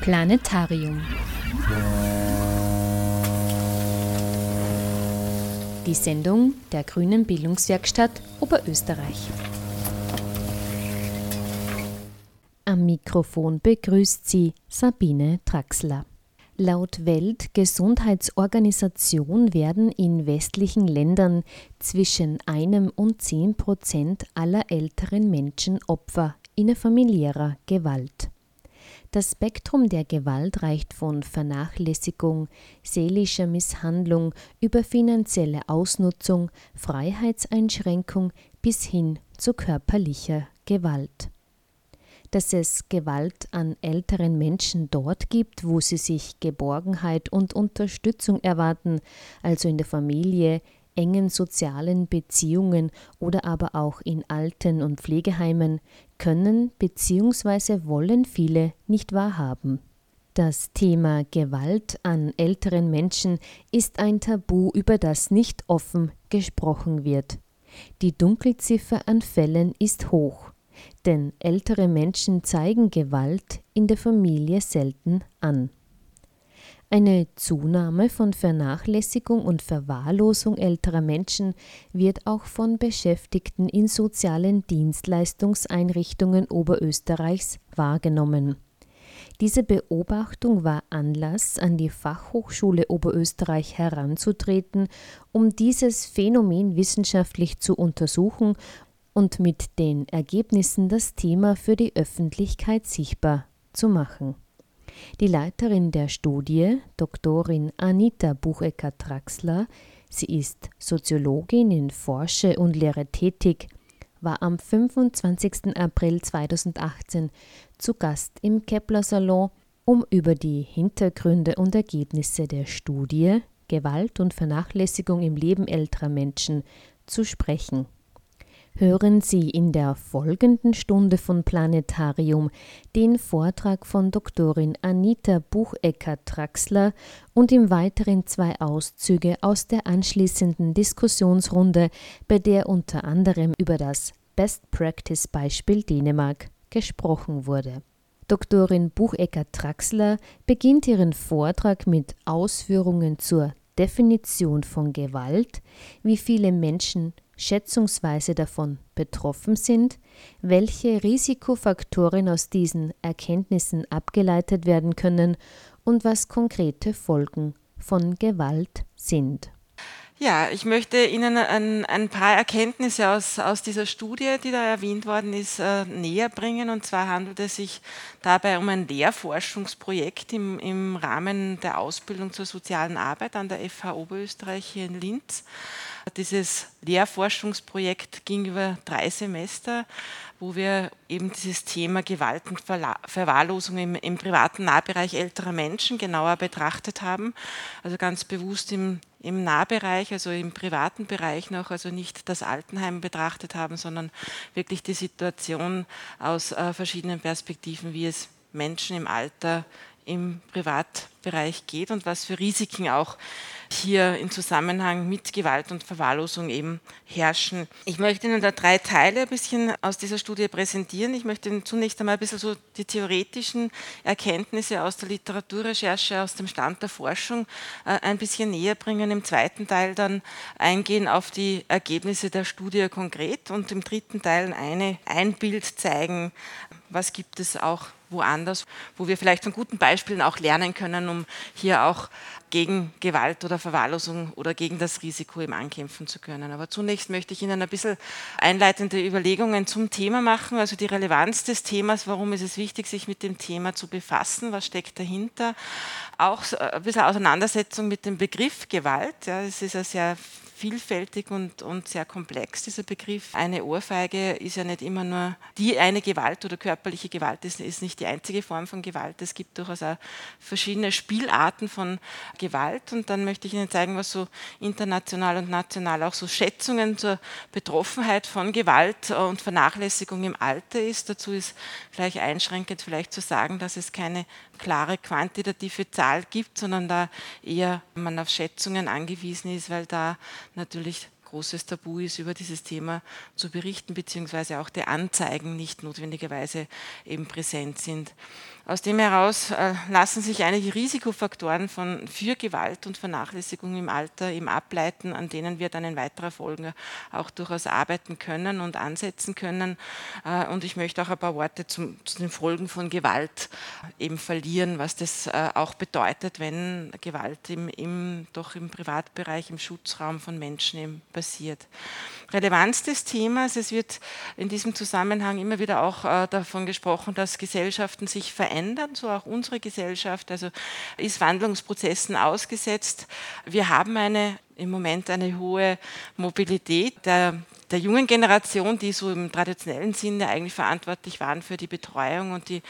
Planetarium. Die Sendung der Grünen Bildungswerkstatt Oberösterreich. Am Mikrofon begrüßt sie Sabine Traxler. Laut Weltgesundheitsorganisation werden in westlichen Ländern zwischen einem und zehn Prozent aller älteren Menschen Opfer innerfamiliärer Gewalt. Das Spektrum der Gewalt reicht von Vernachlässigung, seelischer Misshandlung über finanzielle Ausnutzung, Freiheitseinschränkung bis hin zu körperlicher Gewalt. Dass es Gewalt an älteren Menschen dort gibt, wo sie sich Geborgenheit und Unterstützung erwarten, also in der Familie, engen sozialen Beziehungen oder aber auch in Alten- und Pflegeheimen, können bzw. wollen viele nicht wahrhaben. Das Thema Gewalt an älteren Menschen ist ein Tabu, über das nicht offen gesprochen wird. Die Dunkelziffer an Fällen ist hoch denn ältere Menschen zeigen Gewalt in der Familie selten an. Eine Zunahme von Vernachlässigung und Verwahrlosung älterer Menschen wird auch von Beschäftigten in sozialen Dienstleistungseinrichtungen Oberösterreichs wahrgenommen. Diese Beobachtung war Anlass, an die Fachhochschule Oberösterreich heranzutreten, um dieses Phänomen wissenschaftlich zu untersuchen und mit den Ergebnissen das Thema für die Öffentlichkeit sichtbar zu machen. Die Leiterin der Studie, Doktorin Anita Buchecker-Traxler, sie ist Soziologin in Forsche und Lehre tätig, war am 25. April 2018 zu Gast im Kepler Salon, um über die Hintergründe und Ergebnisse der Studie Gewalt und Vernachlässigung im Leben älterer Menschen zu sprechen hören Sie in der folgenden Stunde von Planetarium den Vortrag von Doktorin Anita Buchecker-Traxler und im Weiteren zwei Auszüge aus der anschließenden Diskussionsrunde, bei der unter anderem über das Best Practice Beispiel Dänemark gesprochen wurde. Doktorin Buchecker-Traxler beginnt ihren Vortrag mit Ausführungen zur Definition von Gewalt, wie viele Menschen schätzungsweise davon betroffen sind, welche Risikofaktoren aus diesen Erkenntnissen abgeleitet werden können und was konkrete Folgen von Gewalt sind. Ja, ich möchte Ihnen ein, ein, paar Erkenntnisse aus, aus dieser Studie, die da erwähnt worden ist, äh, näher bringen. Und zwar handelt es sich dabei um ein Lehrforschungsprojekt im, im Rahmen der Ausbildung zur sozialen Arbeit an der FH Oberösterreich hier in Linz. Dieses Lehrforschungsprojekt ging über drei Semester, wo wir eben dieses Thema Gewalt und Verwahrlosung im, im, privaten Nahbereich älterer Menschen genauer betrachtet haben. Also ganz bewusst im, im Nahbereich, also im privaten Bereich noch, also nicht das Altenheim betrachtet haben, sondern wirklich die Situation aus äh, verschiedenen Perspektiven, wie es Menschen im Alter im Privatbereich geht und was für Risiken auch hier im Zusammenhang mit Gewalt und Verwahrlosung eben herrschen. Ich möchte Ihnen da drei Teile ein bisschen aus dieser Studie präsentieren. Ich möchte Ihnen zunächst einmal ein bisschen so die theoretischen Erkenntnisse aus der Literaturrecherche, aus dem Stand der Forschung äh, ein bisschen näher bringen. Im zweiten Teil dann eingehen auf die Ergebnisse der Studie konkret und im dritten Teil eine, ein Bild zeigen, was gibt es auch woanders, wo wir vielleicht von guten Beispielen auch lernen können, um hier auch gegen Gewalt oder Verwahrlosung oder gegen das Risiko im ankämpfen zu können. Aber zunächst möchte ich Ihnen ein bisschen einleitende Überlegungen zum Thema machen, also die Relevanz des Themas, warum ist es wichtig, sich mit dem Thema zu befassen, was steckt dahinter. Auch ein bisschen Auseinandersetzung mit dem Begriff Gewalt. Ja, es ist ja sehr vielfältig und, und sehr komplex, dieser Begriff. Eine Ohrfeige ist ja nicht immer nur die eine Gewalt oder körperliche Gewalt, ist, ist nicht die einzige Form von Gewalt. Es gibt durchaus auch verschiedene Spielarten von Gewalt. Und dann möchte ich Ihnen zeigen, was so international und national auch so Schätzungen zur Betroffenheit von Gewalt und Vernachlässigung im Alter ist. Dazu ist gleich einschränkend vielleicht zu sagen, dass es keine klare quantitative Zahl gibt, sondern da eher man auf Schätzungen angewiesen ist, weil da natürlich großes Tabu ist, über dieses Thema zu berichten, beziehungsweise auch die Anzeigen nicht notwendigerweise eben präsent sind. Aus dem heraus äh, lassen sich einige Risikofaktoren von, für Gewalt und Vernachlässigung im Alter eben ableiten, an denen wir dann in weiterer Folge auch durchaus arbeiten können und ansetzen können. Äh, und ich möchte auch ein paar Worte zum, zu den Folgen von Gewalt eben verlieren, was das äh, auch bedeutet, wenn Gewalt im, im, doch im Privatbereich, im Schutzraum von Menschen eben passiert. Relevanz des Themas, es wird in diesem Zusammenhang immer wieder auch äh, davon gesprochen, dass Gesellschaften sich verändern, so auch unsere Gesellschaft, also ist Wandlungsprozessen ausgesetzt. Wir haben eine im Moment eine hohe Mobilität der, der jungen Generation, die so im traditionellen Sinne eigentlich verantwortlich waren für die Betreuung und die,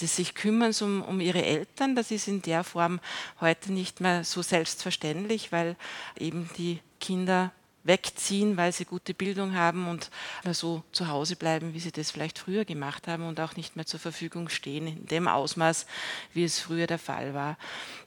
die sich kümmern um, um ihre Eltern. Das ist in der Form heute nicht mehr so selbstverständlich, weil eben die Kinder wegziehen, weil sie gute Bildung haben und so zu Hause bleiben, wie sie das vielleicht früher gemacht haben und auch nicht mehr zur Verfügung stehen in dem Ausmaß, wie es früher der Fall war.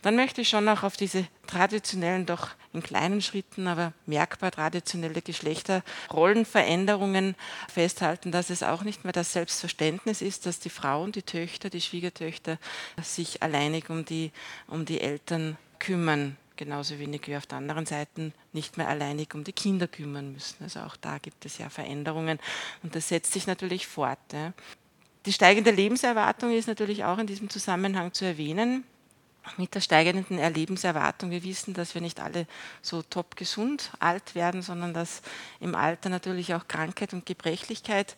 Dann möchte ich schon auch auf diese traditionellen, doch in kleinen Schritten, aber merkbar traditionelle Geschlechterrollenveränderungen festhalten, dass es auch nicht mehr das Selbstverständnis ist, dass die Frauen, die Töchter, die Schwiegertöchter sich alleinig um die, um die Eltern kümmern genauso wenig wie auf der anderen Seite nicht mehr alleinig um die Kinder kümmern müssen. Also auch da gibt es ja Veränderungen und das setzt sich natürlich fort. Ja. Die steigende Lebenserwartung ist natürlich auch in diesem Zusammenhang zu erwähnen. Mit der steigenden Lebenserwartung, wir wissen, dass wir nicht alle so top gesund alt werden, sondern dass im Alter natürlich auch Krankheit und Gebrechlichkeit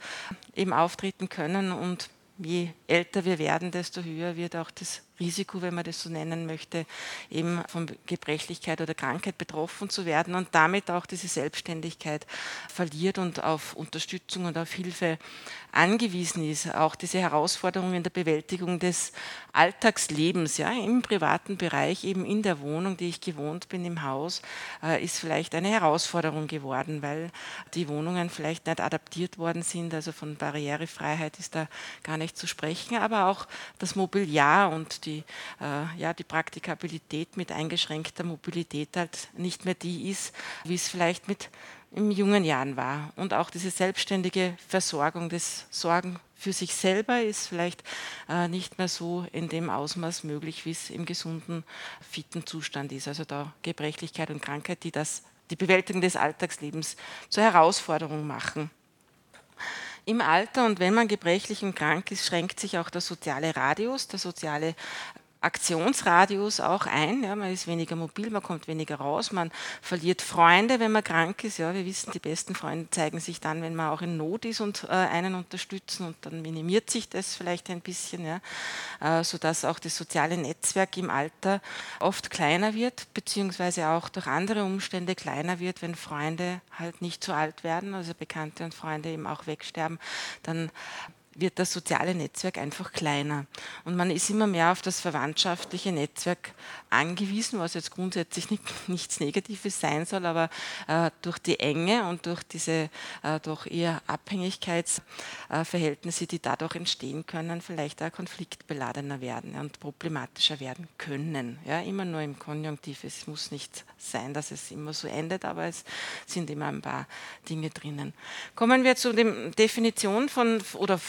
eben auftreten können und je älter wir werden, desto höher wird auch das Risiko, wenn man das so nennen möchte, eben von Gebrechlichkeit oder Krankheit betroffen zu werden und damit auch diese Selbstständigkeit verliert und auf Unterstützung und auf Hilfe angewiesen ist. Auch diese Herausforderungen in der Bewältigung des Alltagslebens, ja, im privaten Bereich, eben in der Wohnung, die ich gewohnt bin, im Haus, äh, ist vielleicht eine Herausforderung geworden, weil die Wohnungen vielleicht nicht adaptiert worden sind. Also von Barrierefreiheit ist da gar nicht zu sprechen, aber auch das Mobiliar und die, äh, ja, die Praktikabilität mit eingeschränkter Mobilität halt nicht mehr die ist, wie es vielleicht mit in jungen Jahren war. Und auch diese selbstständige Versorgung, das Sorgen für sich selber ist vielleicht äh, nicht mehr so in dem Ausmaß möglich, wie es im gesunden, fitten Zustand ist. Also da Gebrechlichkeit und Krankheit, die das, die Bewältigung des Alltagslebens zur Herausforderung machen. Im Alter und wenn man gebrechlich und krank ist, schränkt sich auch der soziale Radius, der soziale Aktionsradius auch ein. Ja, man ist weniger mobil, man kommt weniger raus, man verliert Freunde, wenn man krank ist. Ja, wir wissen, die besten Freunde zeigen sich dann, wenn man auch in Not ist und äh, einen unterstützen und dann minimiert sich das vielleicht ein bisschen, ja, äh, sodass auch das soziale Netzwerk im Alter oft kleiner wird, beziehungsweise auch durch andere Umstände kleiner wird, wenn Freunde halt nicht so alt werden, also Bekannte und Freunde eben auch wegsterben, dann wird das soziale Netzwerk einfach kleiner. Und man ist immer mehr auf das verwandtschaftliche Netzwerk angewiesen, was jetzt grundsätzlich nicht, nichts Negatives sein soll, aber äh, durch die Enge und durch diese äh, doch eher Abhängigkeitsverhältnisse, die dadurch entstehen können, vielleicht auch konfliktbeladener werden und problematischer werden können. Ja, immer nur im Konjunktiv. Es muss nicht sein, dass es immer so endet, aber es sind immer ein paar Dinge drinnen. Kommen wir zu der Definition von oder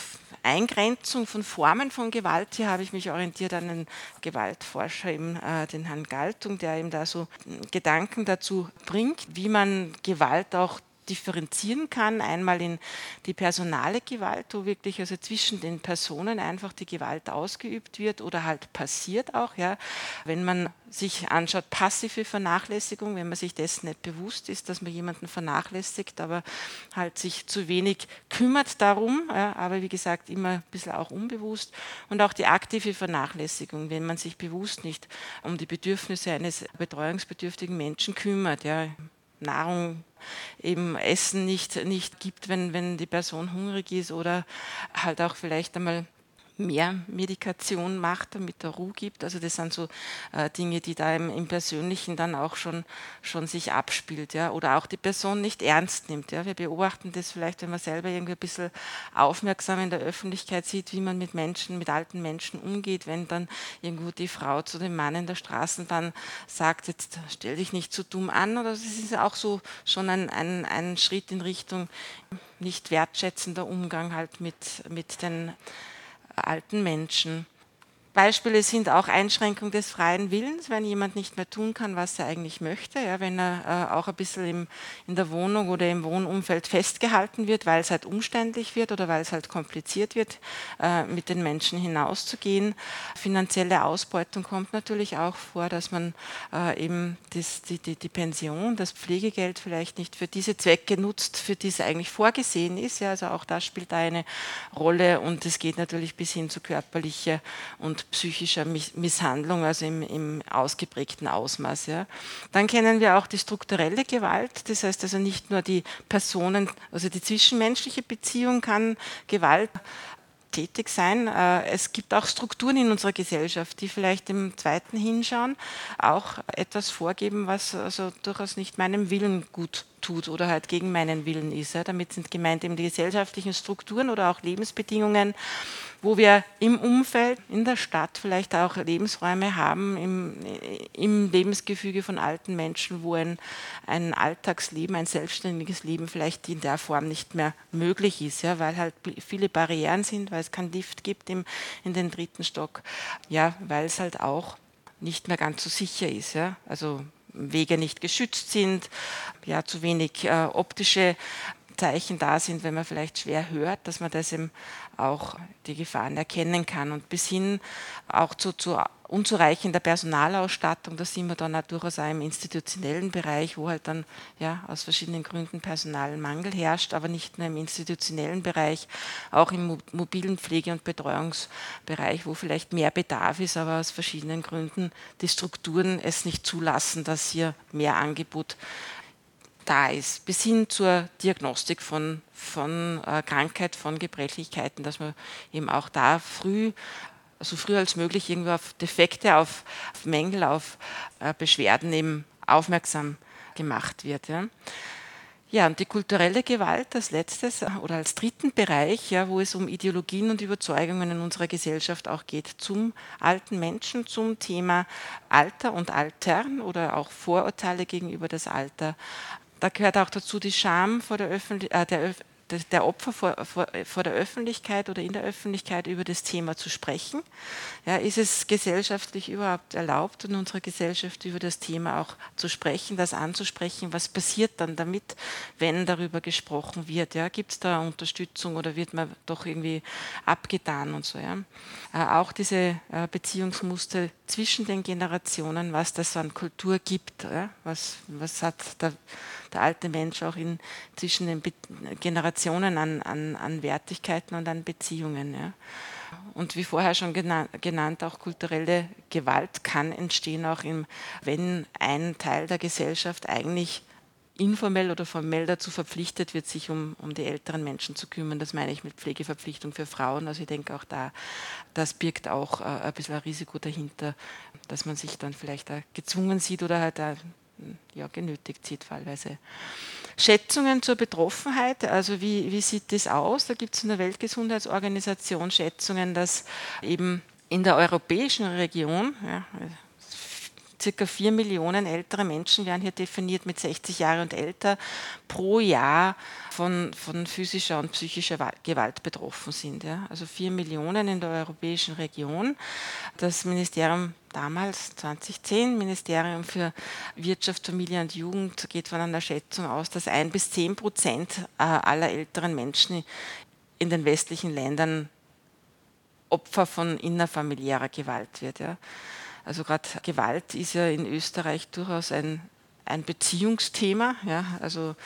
Eingrenzung von Formen von Gewalt. Hier habe ich mich orientiert an den Gewaltforscher, eben, äh, den Herrn Galtung, der ihm da so Gedanken dazu bringt, wie man Gewalt auch differenzieren kann. Einmal in die personale Gewalt, wo wirklich also zwischen den Personen einfach die Gewalt ausgeübt wird oder halt passiert auch. Ja. Wenn man sich anschaut, passive Vernachlässigung, wenn man sich dessen nicht bewusst ist, dass man jemanden vernachlässigt, aber halt sich zu wenig kümmert darum, ja, aber wie gesagt immer ein bisschen auch unbewusst. Und auch die aktive Vernachlässigung, wenn man sich bewusst nicht um die Bedürfnisse eines betreuungsbedürftigen Menschen kümmert. Ja. Nahrung eben Essen nicht, nicht gibt, wenn, wenn die Person hungrig ist oder halt auch vielleicht einmal mehr Medikation macht, damit er Ruhe gibt. Also das sind so äh, Dinge, die da im, im, Persönlichen dann auch schon, schon sich abspielt. Ja? Oder auch die Person nicht ernst nimmt. Ja? Wir beobachten das vielleicht, wenn man selber irgendwie ein bisschen aufmerksam in der Öffentlichkeit sieht, wie man mit Menschen, mit alten Menschen umgeht, wenn dann irgendwo die Frau zu dem Mann in der Straßenbahn sagt, jetzt stell dich nicht so dumm an. Oder das ist auch so schon ein, ein, ein Schritt in Richtung nicht wertschätzender Umgang halt mit, mit den alten Menschen. Beispiele sind auch Einschränkung des freien Willens, wenn jemand nicht mehr tun kann, was er eigentlich möchte, ja, wenn er äh, auch ein bisschen im, in der Wohnung oder im Wohnumfeld festgehalten wird, weil es halt umständlich wird oder weil es halt kompliziert wird, äh, mit den Menschen hinauszugehen. Finanzielle Ausbeutung kommt natürlich auch vor, dass man äh, eben das, die, die, die, Pension, das Pflegegeld vielleicht nicht für diese Zwecke nutzt, für die es eigentlich vorgesehen ist. Ja, also auch das spielt eine Rolle und es geht natürlich bis hin zu körperlicher und psychischer Misshandlung, also im, im ausgeprägten Ausmaß. Ja. Dann kennen wir auch die strukturelle Gewalt, das heißt also nicht nur die Personen, also die zwischenmenschliche Beziehung kann Gewalt tätig sein. Äh, es gibt auch Strukturen in unserer Gesellschaft, die vielleicht im zweiten Hinschauen auch etwas vorgeben, was also durchaus nicht meinem Willen gut tut oder halt gegen meinen Willen ist. Damit sind gemeint eben die gesellschaftlichen Strukturen oder auch Lebensbedingungen, wo wir im Umfeld, in der Stadt vielleicht auch Lebensräume haben, im, im Lebensgefüge von alten Menschen, wo ein, ein Alltagsleben, ein selbstständiges Leben vielleicht in der Form nicht mehr möglich ist, ja, weil halt viele Barrieren sind, weil es keinen Lift gibt im, in den dritten Stock, ja, weil es halt auch nicht mehr ganz so sicher ist. Ja. Also Wege nicht geschützt sind, ja, zu wenig äh, optische Zeichen da sind, wenn man vielleicht schwer hört, dass man das eben auch die Gefahren erkennen kann. Und bis hin auch zu, zu unzureichender Personalausstattung, da sind wir dann auch durchaus auch im institutionellen Bereich, wo halt dann ja aus verschiedenen Gründen Personalmangel herrscht, aber nicht nur im institutionellen Bereich, auch im mobilen Pflege- und Betreuungsbereich, wo vielleicht mehr Bedarf ist, aber aus verschiedenen Gründen die Strukturen es nicht zulassen, dass hier mehr Angebot da ist, bis hin zur Diagnostik von, von äh, Krankheit, von Gebrechlichkeiten, dass man eben auch da früh, so früh als möglich irgendwie auf Defekte, auf, auf Mängel, auf äh, Beschwerden eben aufmerksam gemacht wird. Ja. Ja, und die kulturelle Gewalt als letztes äh, oder als dritten Bereich, ja, wo es um Ideologien und Überzeugungen in unserer Gesellschaft auch geht, zum alten Menschen, zum Thema Alter und Altern oder auch Vorurteile gegenüber das Alter, da gehört auch dazu die Scham vor der, Öffentlich äh, der, der Opfer vor, vor, vor, der Öffentlichkeit oder in der Öffentlichkeit über das Thema zu sprechen. Ja, ist es gesellschaftlich überhaupt erlaubt, in unserer Gesellschaft über das Thema auch zu sprechen, das anzusprechen? Was passiert dann damit, wenn darüber gesprochen wird? Ja, Gibt es da Unterstützung oder wird man doch irgendwie abgetan und so? Ja? Äh, auch diese äh, Beziehungsmuster zwischen den Generationen, was das an Kultur gibt, ja? was, was hat der, der alte Mensch auch in, zwischen den Be Generationen an, an, an Wertigkeiten und an Beziehungen. Ja? Und wie vorher schon genannt, auch kulturelle Gewalt kann entstehen, auch im, wenn ein Teil der Gesellschaft eigentlich informell oder formell dazu verpflichtet wird, sich um, um die älteren Menschen zu kümmern. Das meine ich mit Pflegeverpflichtung für Frauen. Also ich denke auch da, das birgt auch äh, ein bisschen ein Risiko dahinter, dass man sich dann vielleicht gezwungen sieht oder halt ja, genötigt sieht fallweise. Schätzungen zur Betroffenheit, also wie, wie sieht das aus? Da gibt es in der Weltgesundheitsorganisation Schätzungen, dass eben in der europäischen Region, ja, circa vier Millionen ältere Menschen werden hier definiert mit 60 Jahren und älter pro Jahr von, von physischer und psychischer Gewalt betroffen sind. Ja. Also vier Millionen in der europäischen Region. Das Ministerium damals, 2010, Ministerium für Wirtschaft, Familie und Jugend, geht von einer Schätzung aus, dass ein bis zehn Prozent äh, aller älteren Menschen in den westlichen Ländern Opfer von innerfamiliärer Gewalt wird. Ja. Also gerade Gewalt ist ja in Österreich durchaus ein, ein Beziehungsthema. Ja? Also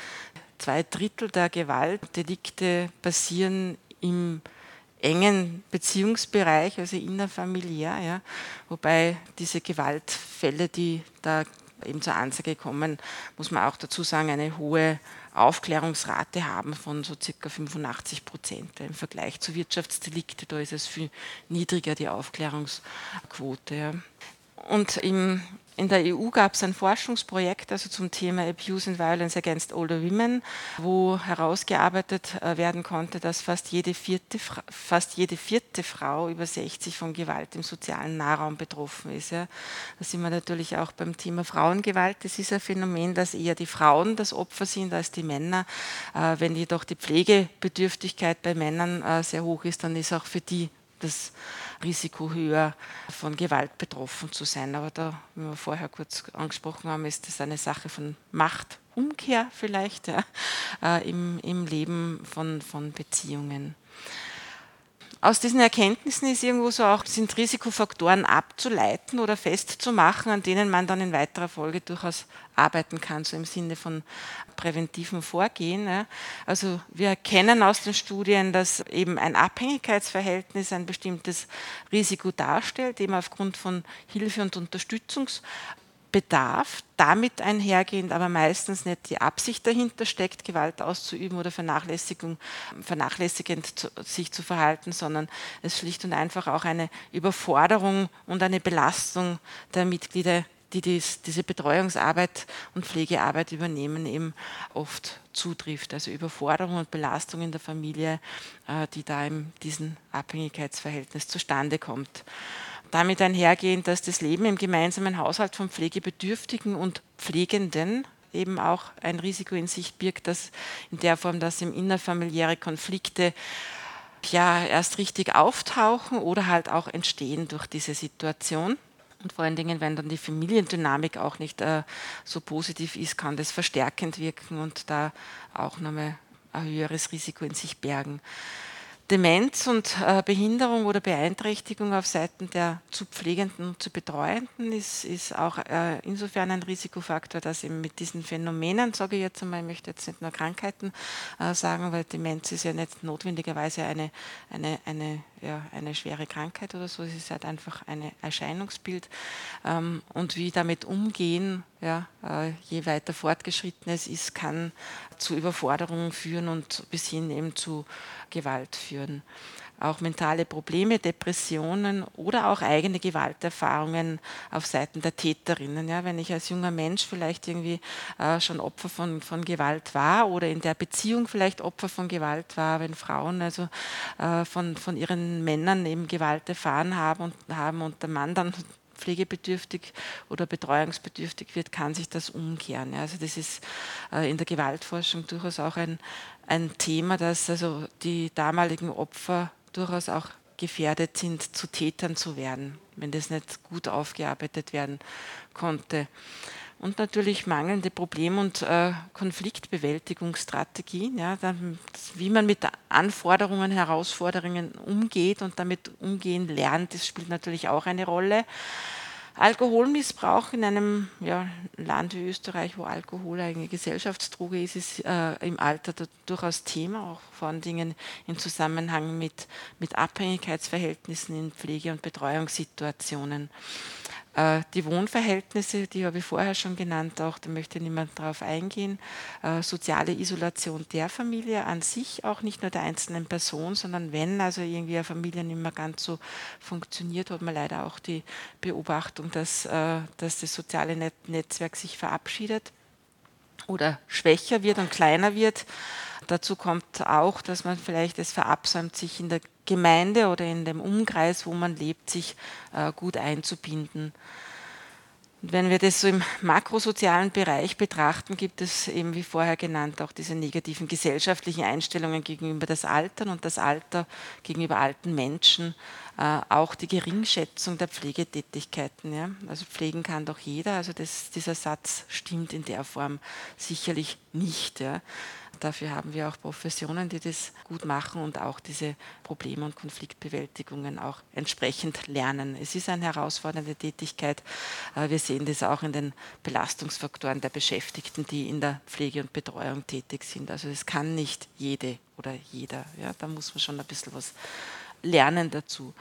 zwei Drittel der Gewaltdelikte passieren im engen Beziehungsbereich, also innerfamiliär, ja? wobei diese Gewaltfälle, die da eben zur Anzeige kommen, muss man auch dazu sagen, eine hohe Aufklärungsrate haben von so circa 85 Prozent. Im Vergleich zu Wirtschaftsdelikte, da ist es viel niedriger, die Aufklärungsquote. Und im in der EU gab es ein Forschungsprojekt also zum Thema Abuse and Violence Against Older Women, wo herausgearbeitet äh, werden konnte, dass fast jede vierte, fast jede vierte Frau über 60 von Gewalt im sozialen Nahraum betroffen ist. Ja. Da sind wir natürlich auch beim Thema Frauengewalt. Das ist ein Phänomen, dass eher die Frauen das Opfer sind als die Männer. Äh, wenn jedoch die Pflegebedürftigkeit bei Männern äh, sehr hoch ist, dann ist auch für die das Risiko höher, von Gewalt betroffen zu sein. Aber da, wie wir vorher kurz angesprochen haben, ist das eine Sache von Machtumkehr vielleicht ja, äh, im, im Leben von, von Beziehungen aus diesen Erkenntnissen ist irgendwo so auch, sind Risikofaktoren abzuleiten oder festzumachen, an denen man dann in weiterer Folge durchaus arbeiten kann, so im Sinne von präventiven Vorgehen. Also wir erkennen aus den Studien, dass eben ein Abhängigkeitsverhältnis ein bestimmtes Risiko darstellt, eben aufgrund von Hilfe und Unterstützungs Bedarf, damit einhergehend aber meistens nicht die Absicht dahinter steckt, Gewalt auszuüben oder Vernachlässigung, vernachlässigend zu, sich zu verhalten, sondern es schlicht und einfach auch eine Überforderung und eine Belastung der Mitglieder, die dies, diese Betreuungsarbeit und Pflegearbeit übernehmen, eben oft zutrifft. Also Überforderung und Belastung in der Familie, äh, die da in diesem Abhängigkeitsverhältnis zustande kommt damit einhergehend, dass das Leben im gemeinsamen Haushalt von Pflegebedürftigen und Pflegenden eben auch ein Risiko in sich birgt, dass in der Form, dass im innerfamiliäre Konflikte ja erst richtig auftauchen oder halt auch entstehen durch diese Situation. Und vor allen Dingen, wenn dann die Familiendynamik auch nicht äh, so positiv ist, kann das verstärkend wirken und da auch nochmal ein höheres Risiko in sich bergen. Demenz und äh, Behinderung oder Beeinträchtigung auf Seiten der zu Pflegenden und zu Betreuenden ist, ist auch äh, insofern ein Risikofaktor, dass eben mit diesen Phänomenen, sage ich jetzt einmal, ich möchte jetzt nicht nur Krankheiten äh, sagen, weil Demenz ist ja nicht notwendigerweise eine, eine, eine, ja, eine schwere Krankheit oder so, es ist halt einfach ein Erscheinungsbild. Ähm, und wie damit umgehen, ja, äh, je weiter fortgeschritten es ist, kann zu Überforderungen führen und bis hin eben zu Gewalt führen. Auch mentale Probleme, Depressionen oder auch eigene Gewalterfahrungen auf Seiten der Täterinnen. Ja, wenn ich als junger Mensch vielleicht irgendwie äh, schon Opfer von, von Gewalt war oder in der Beziehung vielleicht Opfer von Gewalt war, wenn Frauen also äh, von, von ihren Männern eben Gewalt erfahren haben und, haben und der Mann dann pflegebedürftig oder betreuungsbedürftig wird, kann sich das umkehren. Also das ist äh, in der Gewaltforschung durchaus auch ein, ein Thema, dass also die damaligen Opfer durchaus auch gefährdet sind, zu Tätern zu werden, wenn das nicht gut aufgearbeitet werden konnte und natürlich mangelnde Problem- und äh, Konfliktbewältigungsstrategien, ja, dann, wie man mit Anforderungen, Herausforderungen umgeht und damit umgehen lernt, das spielt natürlich auch eine Rolle. Alkoholmissbrauch in einem ja, Land wie Österreich, wo Alkohol eine Gesellschaftsdroge ist, ist äh, im Alter durchaus Thema, auch vor allen Dingen im Zusammenhang mit, mit Abhängigkeitsverhältnissen in Pflege- und Betreuungssituationen. Äh, die Wohnverhältnisse, die habe ich vorher schon genannt, auch da möchte niemand darauf eingehen. Äh, soziale Isolation der Familie an sich, auch nicht nur der einzelnen Person, sondern wenn also irgendwie eine Familie nicht mehr ganz so funktioniert, hat man leider auch die Beobachtung, dass, äh, dass das soziale Netzwerk sich verabschiedet oder schwächer wird und kleiner wird. Dazu kommt auch, dass man vielleicht es verabsäumt, sich in der Gemeinde oder in dem Umkreis, wo man lebt, sich äh, gut einzubinden. Und wenn wir das so im makrosozialen Bereich betrachten, gibt es eben, wie vorher genannt, auch diese negativen gesellschaftlichen Einstellungen gegenüber das Altern und das Alter gegenüber alten Menschen, äh, auch die Geringschätzung der Pflegetätigkeiten. Also pflegen kann doch jeder, also das, dieser Satz stimmt in der Form sicherlich nicht. Dafür haben wir auch Professionen, die das gut machen und auch diese Probleme- und Konfliktbewältigungen auch entsprechend lernen. Es ist eine herausfordernde Tätigkeit. Wir sehen das auch in den Belastungsfaktoren der Beschäftigten, die in der Pflege und Betreuung tätig sind. Also es kann nicht jede oder jeder. Ja, da muss man schon ein bisschen was lernen dazu.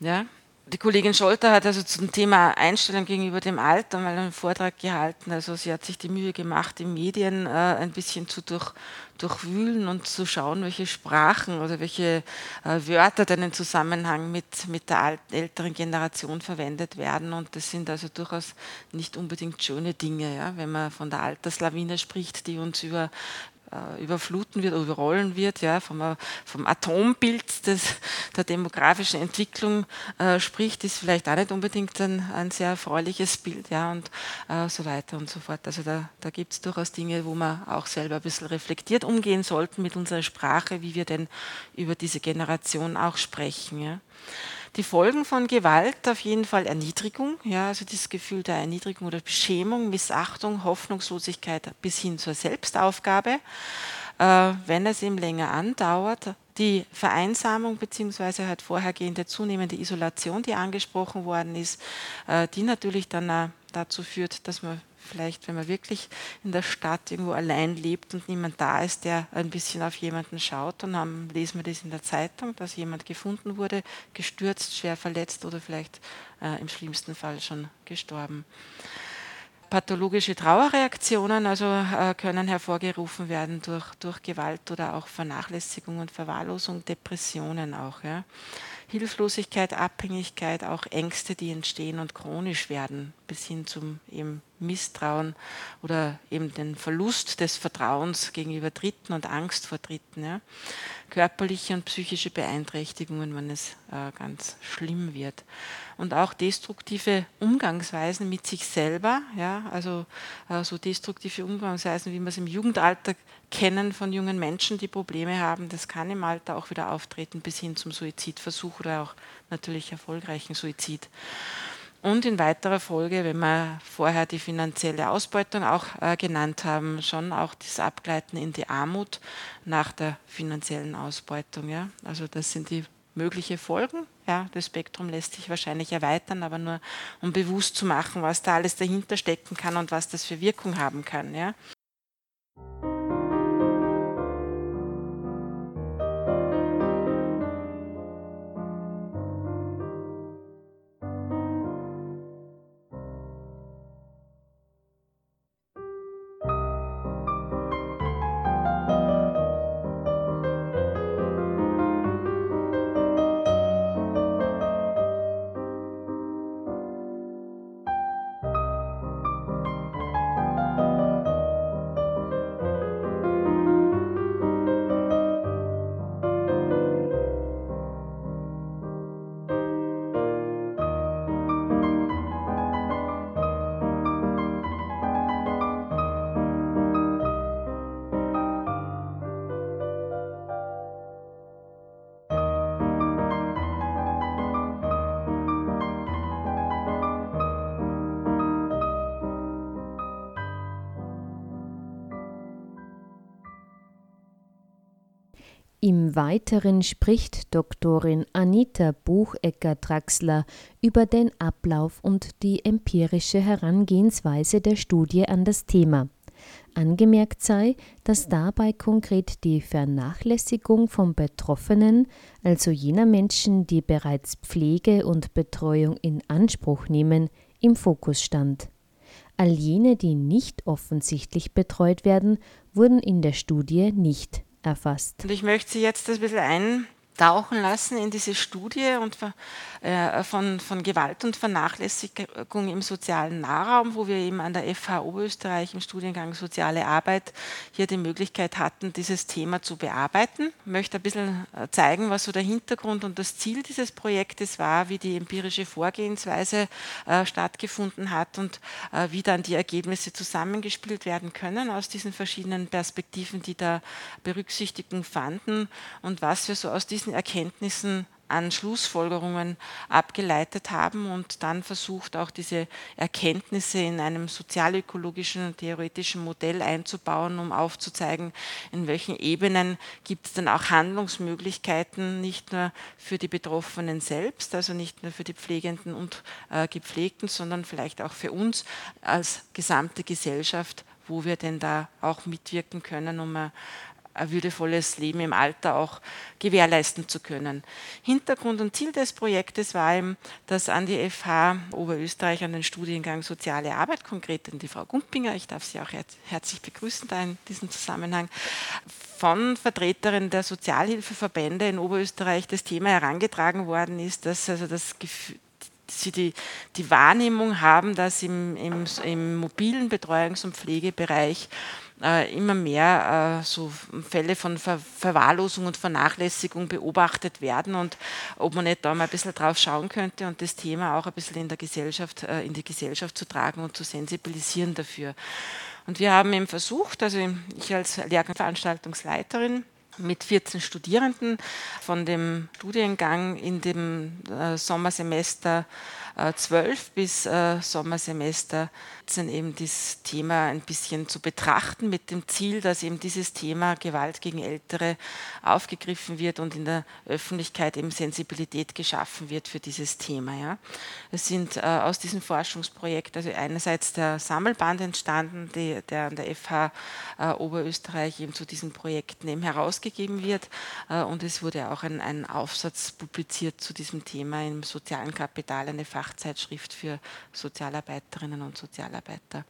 Ja, die Kollegin Scholter hat also zum Thema Einstellung gegenüber dem Alter mal einen Vortrag gehalten. Also sie hat sich die Mühe gemacht, die Medien äh, ein bisschen zu durch, durchwühlen und zu schauen, welche Sprachen oder welche äh, Wörter dann im Zusammenhang mit, mit der alt, älteren Generation verwendet werden. Und das sind also durchaus nicht unbedingt schöne Dinge, ja? wenn man von der Alterslawine spricht, die uns über überfluten wird überrollen wird, ja, vom, vom Atombild des, der demografischen Entwicklung äh, spricht, ist vielleicht auch nicht unbedingt ein, ein sehr erfreuliches Bild, ja, und äh, so weiter und so fort. Also da, da gibt es durchaus Dinge, wo wir auch selber ein bisschen reflektiert umgehen sollten mit unserer Sprache, wie wir denn über diese Generation auch sprechen. Ja. Die Folgen von Gewalt auf jeden Fall Erniedrigung, ja, also das Gefühl der Erniedrigung oder Beschämung, Missachtung, Hoffnungslosigkeit bis hin zur Selbstaufgabe. Äh, wenn es eben länger andauert, die Vereinsamung bzw. halt vorhergehende zunehmende Isolation, die angesprochen worden ist, äh, die natürlich dann dazu führt, dass man vielleicht, wenn man wirklich in der Stadt irgendwo allein lebt und niemand da ist, der ein bisschen auf jemanden schaut, dann haben, lesen wir das in der Zeitung, dass jemand gefunden wurde, gestürzt, schwer verletzt oder vielleicht äh, im schlimmsten Fall schon gestorben. Pathologische Trauerreaktionen also äh, können hervorgerufen werden durch, durch Gewalt oder auch Vernachlässigung und Verwahrlosung, Depressionen auch. Ja. Hilflosigkeit, Abhängigkeit, auch Ängste, die entstehen und chronisch werden, bis hin zum eben Misstrauen oder eben den Verlust des Vertrauens gegenüber Dritten und Angst vor Dritten. Ja. Körperliche und psychische Beeinträchtigungen, wenn es äh, ganz schlimm wird. Und auch destruktive Umgangsweisen mit sich selber, ja, also äh, so destruktive Umgangsweisen, wie wir es im Jugendalter kennen von jungen Menschen, die Probleme haben, das kann im Alter auch wieder auftreten bis hin zum Suizidversuch oder auch natürlich erfolgreichen Suizid. Und in weiterer Folge, wenn wir vorher die finanzielle Ausbeutung auch äh, genannt haben, schon auch das Abgleiten in die Armut nach der finanziellen Ausbeutung. Ja? Also das sind die möglichen Folgen. Ja, das Spektrum lässt sich wahrscheinlich erweitern, aber nur um bewusst zu machen, was da alles dahinter stecken kann und was das für Wirkung haben kann. Ja? Im Weiteren spricht Doktorin Anita Buchecker-Draxler über den Ablauf und die empirische Herangehensweise der Studie an das Thema. Angemerkt sei, dass dabei konkret die Vernachlässigung von Betroffenen, also jener Menschen, die bereits Pflege und Betreuung in Anspruch nehmen, im Fokus stand. All jene, die nicht offensichtlich betreut werden, wurden in der Studie nicht erfasst. Und ich möchte Sie jetzt ein bisschen eintauchen lassen in diese Studie und äh, von, von Gewalt und Vernachlässigung im sozialen Nahraum, wo wir eben an der FH Oberösterreich im Studiengang Soziale Arbeit hier die Möglichkeit hatten, dieses Thema zu bearbeiten. Ich möchte ein bisschen äh, zeigen, was so der Hintergrund und das Ziel dieses Projektes war, wie die empirische Vorgehensweise äh, stattgefunden hat und wie dann die Ergebnisse zusammengespielt werden können aus diesen verschiedenen Perspektiven, die da Berücksichtigung fanden und was wir so aus diesen Erkenntnissen an Schlussfolgerungen abgeleitet haben und dann versucht auch diese Erkenntnisse in einem sozialökologischen und theoretischen Modell einzubauen, um aufzuzeigen, in welchen Ebenen gibt es dann auch Handlungsmöglichkeiten, nicht nur für die Betroffenen selbst, also nicht nur für die Pflegenden und äh, Gepflegten, sondern vielleicht auch für uns als gesamte Gesellschaft, wo wir denn da auch mitwirken können, um eine ein würdevolles Leben im Alter auch gewährleisten zu können. Hintergrund und Ziel des Projektes war eben, dass an die FH Oberösterreich an den Studiengang Soziale Arbeit, konkret an die Frau Gumpinger, ich darf Sie auch herzlich begrüßen da in diesem Zusammenhang, von Vertreterinnen der Sozialhilfeverbände in Oberösterreich das Thema herangetragen worden ist, dass also das sie die, die Wahrnehmung haben, dass im, im, im mobilen Betreuungs- und Pflegebereich äh, immer mehr äh, so Fälle von Ver Verwahrlosung und Vernachlässigung beobachtet werden und ob man nicht da mal ein bisschen drauf schauen könnte und das Thema auch ein bisschen in der Gesellschaft, äh, in die Gesellschaft zu tragen und zu sensibilisieren dafür. Und wir haben eben versucht, also ich als Lehrveranstaltungsleiterin, mit 14 Studierenden von dem Studiengang in dem Sommersemester 12 bis äh, Sommersemester eben das Thema ein bisschen zu betrachten mit dem Ziel, dass eben dieses Thema Gewalt gegen Ältere aufgegriffen wird und in der Öffentlichkeit eben Sensibilität geschaffen wird für dieses Thema. Ja. Es sind äh, aus diesem Forschungsprojekt also einerseits der Sammelband entstanden, die, der an der FH äh, Oberösterreich eben zu diesen Projekten eben herausgegeben wird äh, und es wurde auch ein, ein Aufsatz publiziert zu diesem Thema im sozialen Kapital, eine Fach Fachzeitschrift für Sozialarbeiterinnen und Sozialarbeiter.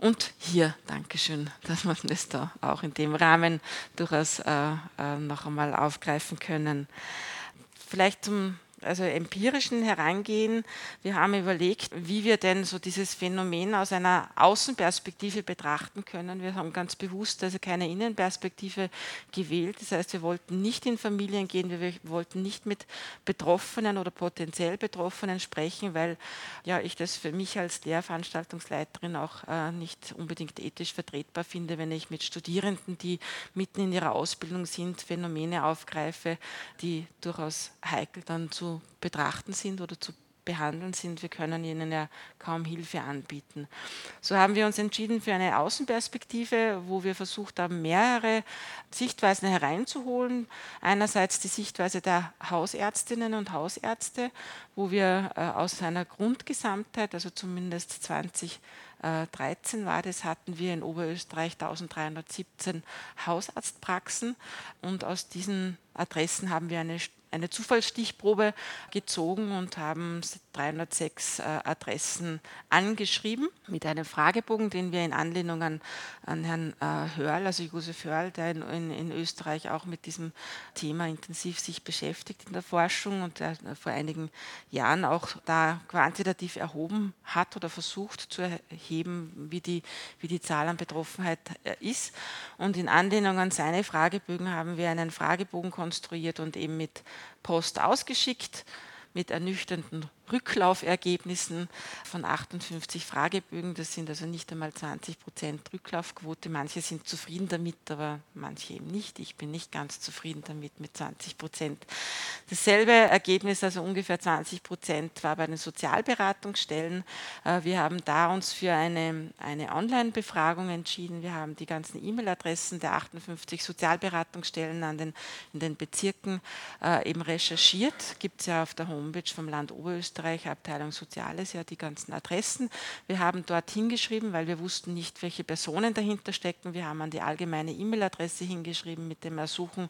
Und hier, Dankeschön, dass wir das da auch in dem Rahmen durchaus äh, äh, noch einmal aufgreifen können. Vielleicht zum also empirischen Herangehen. Wir haben überlegt, wie wir denn so dieses Phänomen aus einer Außenperspektive betrachten können. Wir haben ganz bewusst also keine Innenperspektive gewählt. Das heißt, wir wollten nicht in Familien gehen, wir wollten nicht mit Betroffenen oder potenziell Betroffenen sprechen, weil ja, ich das für mich als Lehrveranstaltungsleiterin auch äh, nicht unbedingt ethisch vertretbar finde, wenn ich mit Studierenden, die mitten in ihrer Ausbildung sind, Phänomene aufgreife, die durchaus heikel dann zu betrachten sind oder zu behandeln sind. Wir können ihnen ja kaum Hilfe anbieten. So haben wir uns entschieden für eine Außenperspektive, wo wir versucht haben, mehrere Sichtweisen hereinzuholen. Einerseits die Sichtweise der Hausärztinnen und Hausärzte, wo wir äh, aus einer Grundgesamtheit, also zumindest 2013 war das, hatten wir in Oberösterreich 1317 Hausarztpraxen und aus diesen Adressen haben wir eine eine Zufallsstichprobe gezogen und haben 306 äh, Adressen angeschrieben mit einem Fragebogen, den wir in Anlehnung an, an Herrn äh, Hörl, also Josef Hörl, der in, in, in, Österreich auch mit diesem Thema intensiv sich beschäftigt in der Forschung und der vor einigen Jahren auch da quantitativ erhoben hat oder versucht zu erheben, wie die, wie die Zahl an Betroffenheit äh, ist. Und in Anlehnung an seine Fragebögen haben wir einen Fragebogen konstruiert und eben mit Post ausgeschickt mit ernüchternden Rücklaufergebnissen von 58 Fragebögen. Das sind also nicht einmal 20 Prozent Rücklaufquote. Manche sind zufrieden damit, aber manche eben nicht. Ich bin nicht ganz zufrieden damit mit 20 Prozent. Dasselbe Ergebnis, also ungefähr 20 Prozent, war bei den Sozialberatungsstellen. Äh, wir haben da uns für eine, eine Online-Befragung entschieden. Wir haben die ganzen E-Mail-Adressen der 58 Sozialberatungsstellen an den, in den Bezirken äh, eben recherchiert. Gibt es ja auf der Homepage vom Land Oberösterreich Österreich, Abteilung Soziales, ja die ganzen Adressen. Wir haben dort hingeschrieben, weil wir wussten nicht, welche Personen dahinter stecken. Wir haben an die allgemeine E-Mail-Adresse hingeschrieben mit dem Ersuchen,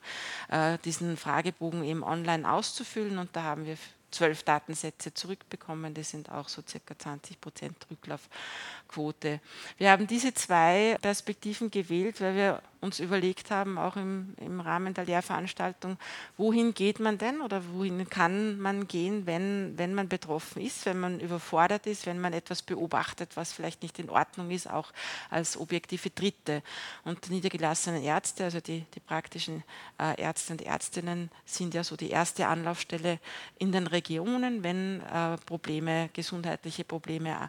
äh, diesen Fragebogen eben online auszufüllen. Und da haben wir zwölf Datensätze zurückbekommen. Das sind auch so circa 20 Prozent Rücklaufquote. Wir haben diese zwei Perspektiven gewählt, weil wir uns überlegt haben, auch im, im Rahmen der Lehrveranstaltung, wohin geht man denn oder wohin kann man gehen, wenn, wenn man betroffen ist, wenn man überfordert ist, wenn man etwas beobachtet, was vielleicht nicht in Ordnung ist, auch als objektive Dritte. Und niedergelassene Ärzte, also die, die praktischen äh, Ärzte und Ärztinnen, sind ja so die erste Anlaufstelle in den Regionen, wenn äh, Probleme, gesundheitliche Probleme äh,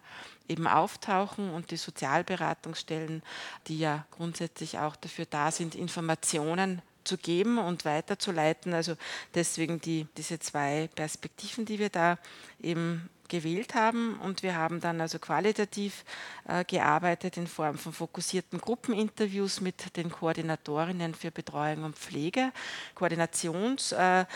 eben auftauchen und die Sozialberatungsstellen, die ja grundsätzlich auch dafür da sind, Informationen zu geben und weiterzuleiten. Also deswegen die, diese zwei Perspektiven, die wir da eben gewählt haben. Und wir haben dann also qualitativ äh, gearbeitet in Form von fokussierten Gruppeninterviews mit den Koordinatorinnen für Betreuung und Pflege. Koordinationsstellen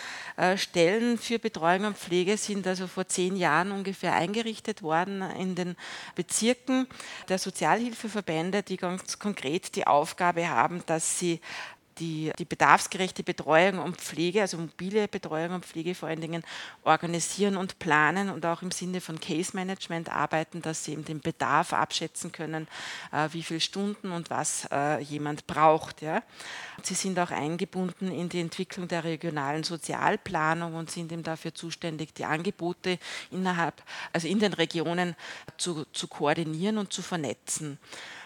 äh, äh, für Betreuung und Pflege sind also vor zehn Jahren ungefähr eingerichtet worden in den Bezirken der Sozialhilfeverbände, die ganz konkret die Aufgabe haben, dass sie die, die bedarfsgerechte Betreuung und Pflege, also mobile Betreuung und Pflege vor allen Dingen organisieren und planen und auch im Sinne von Case Management arbeiten, dass sie eben den Bedarf abschätzen können, äh, wie viele Stunden und was äh, jemand braucht. Sie sind auch eingebunden in die Entwicklung der regionalen Sozialplanung und sind eben dafür zuständig, die Angebote innerhalb, also in den Regionen zu, zu koordinieren und zu vernetzen.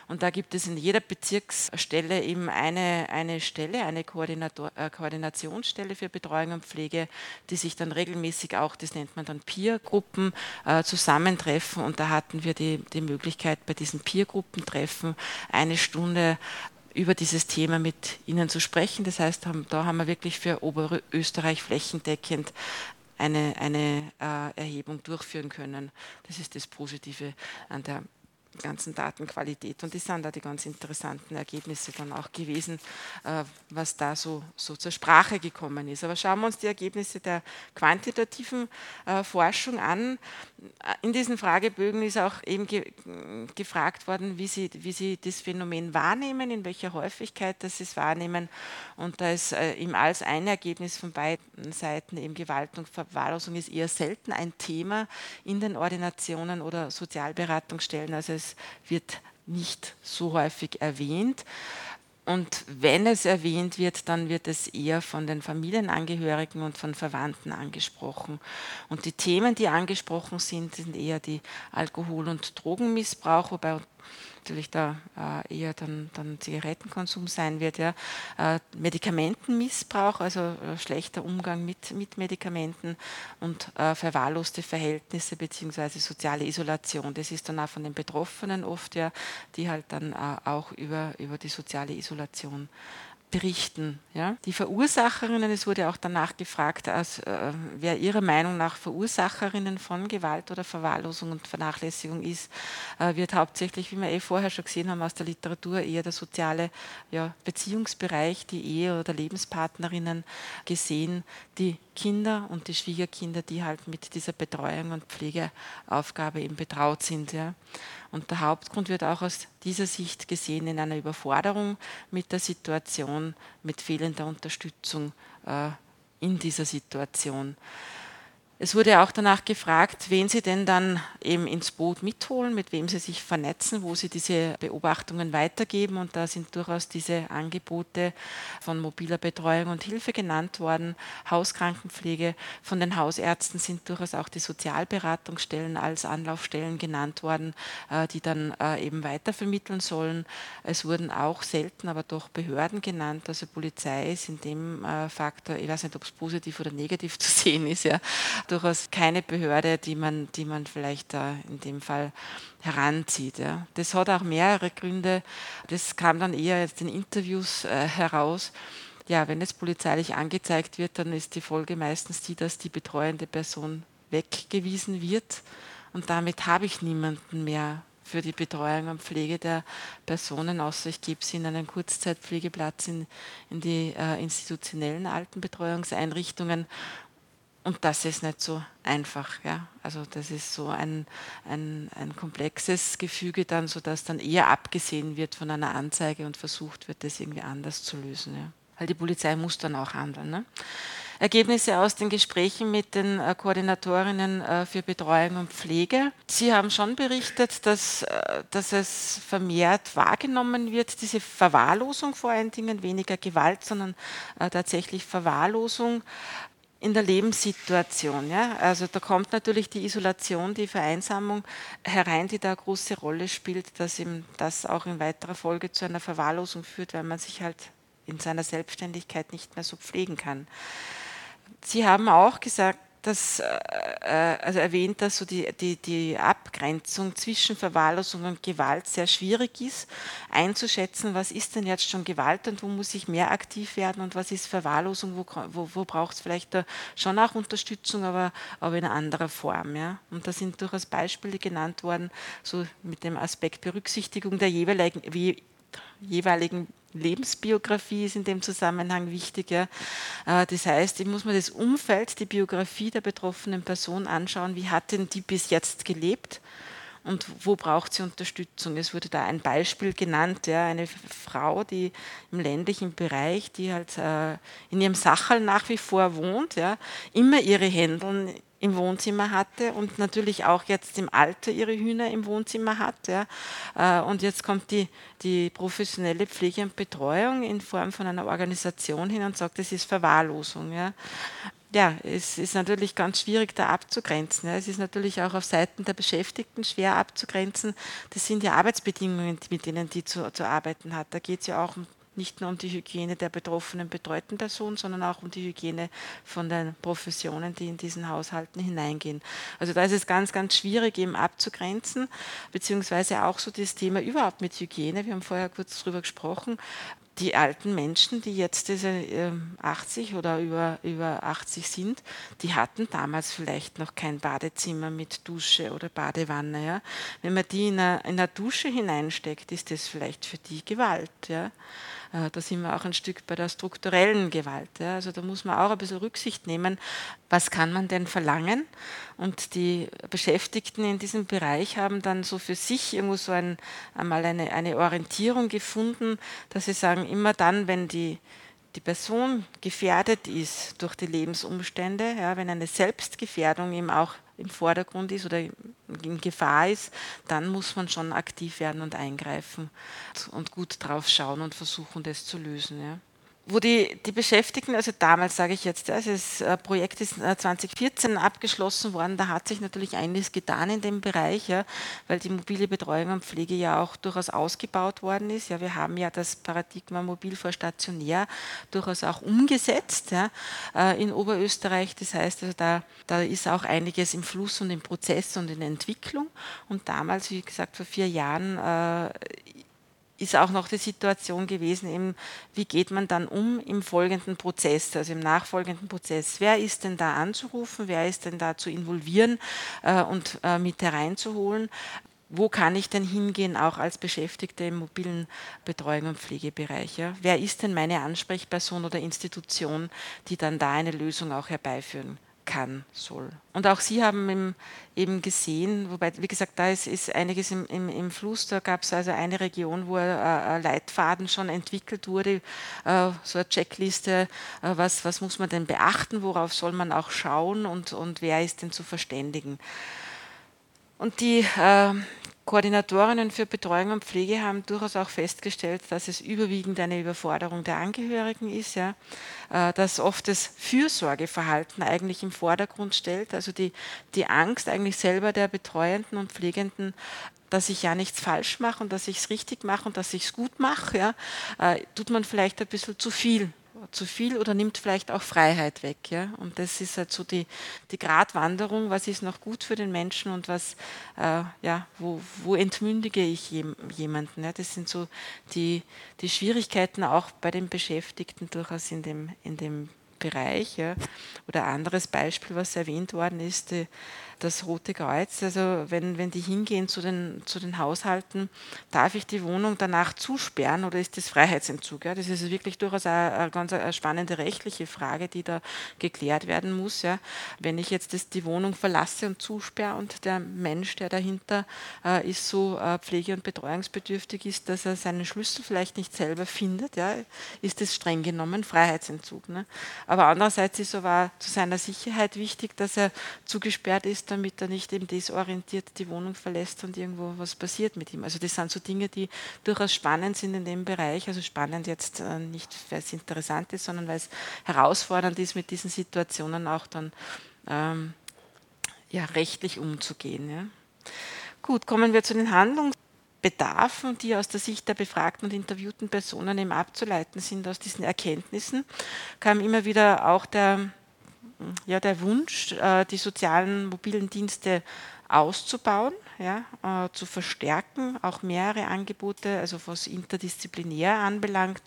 Und da gibt es in jeder Bezirksstelle eben eine, eine Stelle, eine Koordinator, äh, Koordinationsstelle für Betreuung und Pflege, die sich dann regelmäßig auch, das nennt man dann Peer-Gruppen, äh, zusammentreffen. Und da hatten wir die, die Möglichkeit, bei diesen Peer-Gruppentreffen eine Stunde über dieses Thema mit Ihnen zu sprechen. Das heißt, da haben wir wirklich für Oberösterreich flächendeckend eine, eine äh, Erhebung durchführen können. Das ist das Positive an der ganzen Datenqualität. Und das sind da die ganz interessanten Ergebnisse dann auch gewesen, äh, was da so, so zur Sprache gekommen ist. Aber schauen wir uns die Ergebnisse der quantitativen äh, Forschung an. In diesen Fragebögen ist auch eben ge gefragt worden, wie sie, wie sie das Phänomen wahrnehmen, in welcher Häufigkeit dass sie es wahrnehmen. Und da ist äh, eben als ein Ergebnis von beiden Seiten eben Gewalt und Verwahrlosung ist eher selten ein Thema in den Ordinationen oder Sozialberatungsstellen. Also es wird nicht so häufig erwähnt. Und wenn es erwähnt wird, dann wird es eher von den Familienangehörigen und von Verwandten angesprochen. Und die Themen, die angesprochen sind, sind eher die Alkohol- und Drogenmissbrauch, wobei natürlich da äh, eher dann, dann Zigarettenkonsum sein wird. Ja. Äh, Medikamentenmissbrauch, also äh, schlechter Umgang mit, mit Medikamenten und äh, verwahrloste Verhältnisse bzw. soziale Isolation. Das ist dann auch von den Betroffenen oft, ja, die halt dann äh, auch über, über die soziale Isolation berichten. Ja? Die Verursacherinnen, es wurde auch danach gefragt, als, äh, wer ihrer Meinung nach Verursacherinnen von Gewalt oder Verwahrlosung und Vernachlässigung ist, äh, wird hauptsächlich, wie wir eh vorher schon gesehen haben aus der Literatur, eher der soziale ja, Beziehungsbereich, die Ehe- oder Lebenspartnerinnen gesehen, die Kinder und die Schwiegerkinder, die halt mit dieser Betreuung und Pflegeaufgabe eben betraut sind. Ja. Und der Hauptgrund wird auch aus dieser Sicht gesehen in einer Überforderung mit der Situation, mit fehlender Unterstützung äh, in dieser Situation. Es wurde auch danach gefragt, wen Sie denn dann eben ins Boot mitholen, mit wem Sie sich vernetzen, wo Sie diese Beobachtungen weitergeben. Und da sind durchaus diese Angebote von mobiler Betreuung und Hilfe genannt worden, Hauskrankenpflege. Von den Hausärzten sind durchaus auch die Sozialberatungsstellen als Anlaufstellen genannt worden, äh, die dann äh, eben weitervermitteln sollen. Es wurden auch selten, aber doch Behörden genannt. Also Polizei ist in dem äh, Faktor, ich weiß nicht, ob es positiv oder negativ zu sehen ist, ja durchaus keine Behörde, die man, die man vielleicht da in dem Fall heranzieht. Ja. Das hat auch mehrere Gründe. Das kam dann eher jetzt in Interviews äh, heraus. Ja, wenn es polizeilich angezeigt wird, dann ist die Folge meistens die, dass die betreuende Person weggewiesen wird. Und damit habe ich niemanden mehr für die Betreuung und Pflege der Personen, außer ich gebe sie in einen Kurzzeitpflegeplatz in, in die äh, institutionellen Altenbetreuungseinrichtungen und das ist nicht so einfach. Ja? Also das ist so ein, ein, ein komplexes Gefüge dann, sodass dann eher abgesehen wird von einer Anzeige und versucht wird, das irgendwie anders zu lösen. Ja? Weil die Polizei muss dann auch handeln. Ne? Ergebnisse aus den Gesprächen mit den äh, Koordinatorinnen äh, für Betreuung und Pflege. Sie haben schon berichtet, dass, äh, dass es vermehrt wahrgenommen wird, diese Verwahrlosung vor allen Dingen, weniger Gewalt, sondern tatsächlich Verwahrlosung in der Lebenssituation. Ja? Also da kommt natürlich die Isolation, die Vereinsamung herein, die da eine große Rolle spielt, dass ihm das auch in weiterer Folge zu einer Verwahrlosung führt, weil man sich halt in seiner Selbstständigkeit nicht mehr so pflegen kann. Sie haben auch gesagt, das, äh, äh, also erwähnt, dass so die, die, die Abgrenzung zwischen Verwahrlosung und Gewalt sehr schwierig ist, einzuschätzen, was ist denn jetzt schon Gewalt und wo muss ich mehr aktiv werden und was ist Verwahrlosung, wo, wo, wo braucht es vielleicht schon auch Unterstützung, aber, aber in einer anderen Form. Ja? Und da sind durchaus Beispiele genannt worden, so mit dem Aspekt Berücksichtigung der jeweiligen, jeweiligen Lebensbiografie ist in dem Zusammenhang wichtig. Ja. Äh, das heißt, ich muss mir das Umfeld, die Biografie der betroffenen Person anschauen, wie hat denn die bis jetzt gelebt und wo braucht sie Unterstützung. Es wurde da ein Beispiel genannt, ja, eine Frau, die im ländlichen Bereich, die halt äh, in ihrem Sachal nach wie vor wohnt, ja, immer ihre Händeln im Wohnzimmer hatte und natürlich auch jetzt im Alter ihre Hühner im Wohnzimmer hat. Ja. Äh, und jetzt kommt die, die professionelle Pflege und Betreuung in Form von einer Organisation hin und sagt, das ist Verwahrlosung. Ja. Ja, es ist natürlich ganz schwierig da abzugrenzen. Es ist natürlich auch auf Seiten der Beschäftigten schwer abzugrenzen. Das sind ja Arbeitsbedingungen, mit denen die zu, zu arbeiten hat. Da geht es ja auch nicht nur um die Hygiene der betroffenen betreuten Person, sondern auch um die Hygiene von den Professionen, die in diesen Haushalten hineingehen. Also da ist es ganz, ganz schwierig eben abzugrenzen, beziehungsweise auch so das Thema überhaupt mit Hygiene. Wir haben vorher kurz darüber gesprochen die alten Menschen, die jetzt diese 80 ähm, oder über, über 80 sind, die hatten damals vielleicht noch kein Badezimmer mit Dusche oder Badewanne. Ja. Wenn man die in eine, in eine Dusche hineinsteckt, ist das vielleicht für die Gewalt. Ja. Äh, da sind wir auch ein Stück bei der strukturellen Gewalt. Also da muss man auch ein bisschen Rücksicht nehmen, was kann man denn verlangen? Und die Beschäftigten in diesem Bereich haben dann so für sich irgendwo so ein, einmal eine, eine Orientierung gefunden, dass sie sagen, immer dann, wenn die die Person gefährdet ist durch die Lebensumstände, ja, wenn eine Selbstgefährdung eben auch im Vordergrund ist oder in Gefahr ist, dann muss man schon aktiv werden und eingreifen und gut drauf schauen und versuchen, das zu lösen. Ja wo die, die Beschäftigten, also damals sage ich jetzt, also das äh, Projekt ist 2014 äh, abgeschlossen worden, da hat sich natürlich einiges getan in dem Bereich, ja, weil die mobile Betreuung und Pflege ja auch durchaus ausgebaut worden ist. Ja, wir haben ja das Paradigma mobil vor stationär durchaus auch umgesetzt ja, äh, in Oberösterreich. Das heißt, also da, da ist auch einiges im Fluss und im Prozess und in Entwicklung. Und damals, wie gesagt, vor vier Jahren ist auch noch die Situation gewesen, eben, wie geht man dann um im folgenden Prozess, also im nachfolgenden Prozess. Wer ist denn da anzurufen, wer ist denn da zu involvieren äh, und äh, mit hereinzuholen? Wo kann ich denn hingehen, auch als Beschäftigte im mobilen Betreuung und Pflegebereich? Ja? Wer ist denn meine Ansprechperson oder Institution, die dann da eine Lösung auch herbeiführen kann, soll. Und auch Sie haben eben gesehen, wobei, wie gesagt, da ist, ist einiges im, im, im, Fluss, da gab es also eine Region, wo ein Leitfaden schon entwickelt wurde, äh, so eine Checkliste, äh, was, was muss man denn beachten, worauf soll man auch schauen und, und wer ist denn zu verständigen. Und die äh, Koordinatorinnen für Betreuung und Pflege haben durchaus auch festgestellt, dass es überwiegend eine Überforderung der Angehörigen ist, ja, äh, dass oft das Fürsorgeverhalten eigentlich im Vordergrund stellt, also die, die Angst eigentlich selber der Betreuenden und Pflegenden, dass ich ja nichts falsch mache und dass ich es richtig mache und dass ich es gut mache, ja, äh, tut man vielleicht ein bisschen zu viel zu viel oder nimmt vielleicht auch Freiheit weg. Ja? Und das ist halt so die, die Gratwanderung, was ist noch gut für den Menschen und was, äh, ja, wo, wo entmündige ich jemanden. Ja? Das sind so die, die Schwierigkeiten auch bei den Beschäftigten durchaus in dem, in dem Bereich. Ja? Oder anderes Beispiel, was erwähnt worden ist, die, das Rote Kreuz, also wenn, wenn die hingehen zu den, zu den Haushalten, darf ich die Wohnung danach zusperren oder ist das Freiheitsentzug? Ja? Das ist wirklich durchaus eine, ganz spannende rechtliche Frage, die da geklärt werden muss. Ja? Wenn ich jetzt das, die Wohnung verlasse und zusperre und der Mensch, der dahinter äh, ist, so äh, pflege- und betreuungsbedürftig ist, dass er seinen Schlüssel vielleicht nicht selber findet, ja? ist das streng genommen Freiheitsentzug. Ne? Aber andererseits ist aber zu seiner Sicherheit wichtig, dass er zugesperrt ist, damit er nicht eben desorientiert die Wohnung verlässt und irgendwo was passiert mit ihm. Also das sind so Dinge, die durchaus spannend sind in dem Bereich. Also spannend jetzt äh, nicht, weil es interessant ist, sondern weil es herausfordernd ist, mit diesen Situationen auch dann ähm, ja, rechtlich umzugehen. Ja. Gut, kommen wir zu den Handlungsbedarfen, die aus der Sicht der befragten und interviewten Personen eben abzuleiten sind aus diesen Erkenntnissen, kam immer wieder auch der ja, der Wunsch, äh, die sozialen mobilen Dienste auszubauen, ja, äh, zu verstärken, auch mehrere Angebote, also was interdisziplinär anbelangt,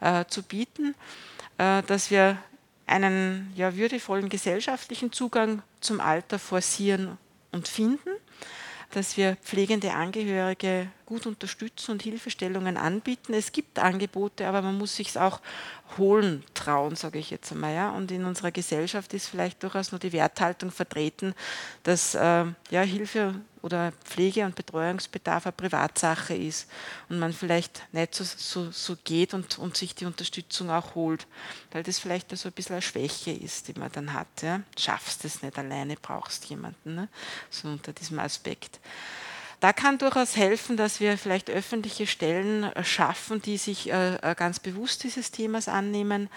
äh, zu bieten, dass wir einen ja, würdevollen gesellschaftlichen Zugang zum Alter forcieren und finden, dass wir pflegende Angehörige gut unterstützen und Hilfestellungen anbieten. Es gibt Angebote, aber man muss sich auch holen trauen, sage ich jetzt einmal. Ja? Und in unserer Gesellschaft ist vielleicht durchaus nur die Werthaltung vertreten, dass äh, ja, Hilfe oder Pflege- und Betreuungsbedarf eine Privatsache ist und man vielleicht nicht so, so, so geht und, und sich die Unterstützung auch holt, weil das vielleicht so ein bisschen eine Schwäche ist, die man dann hat. Ja? Schaffst es nicht alleine, brauchst jemanden, ne? so unter diesem Aspekt. Da kann durchaus helfen, dass wir vielleicht öffentliche Stellen schaffen, die sich äh, äh, ganz bewusst dieses Themas annehmen,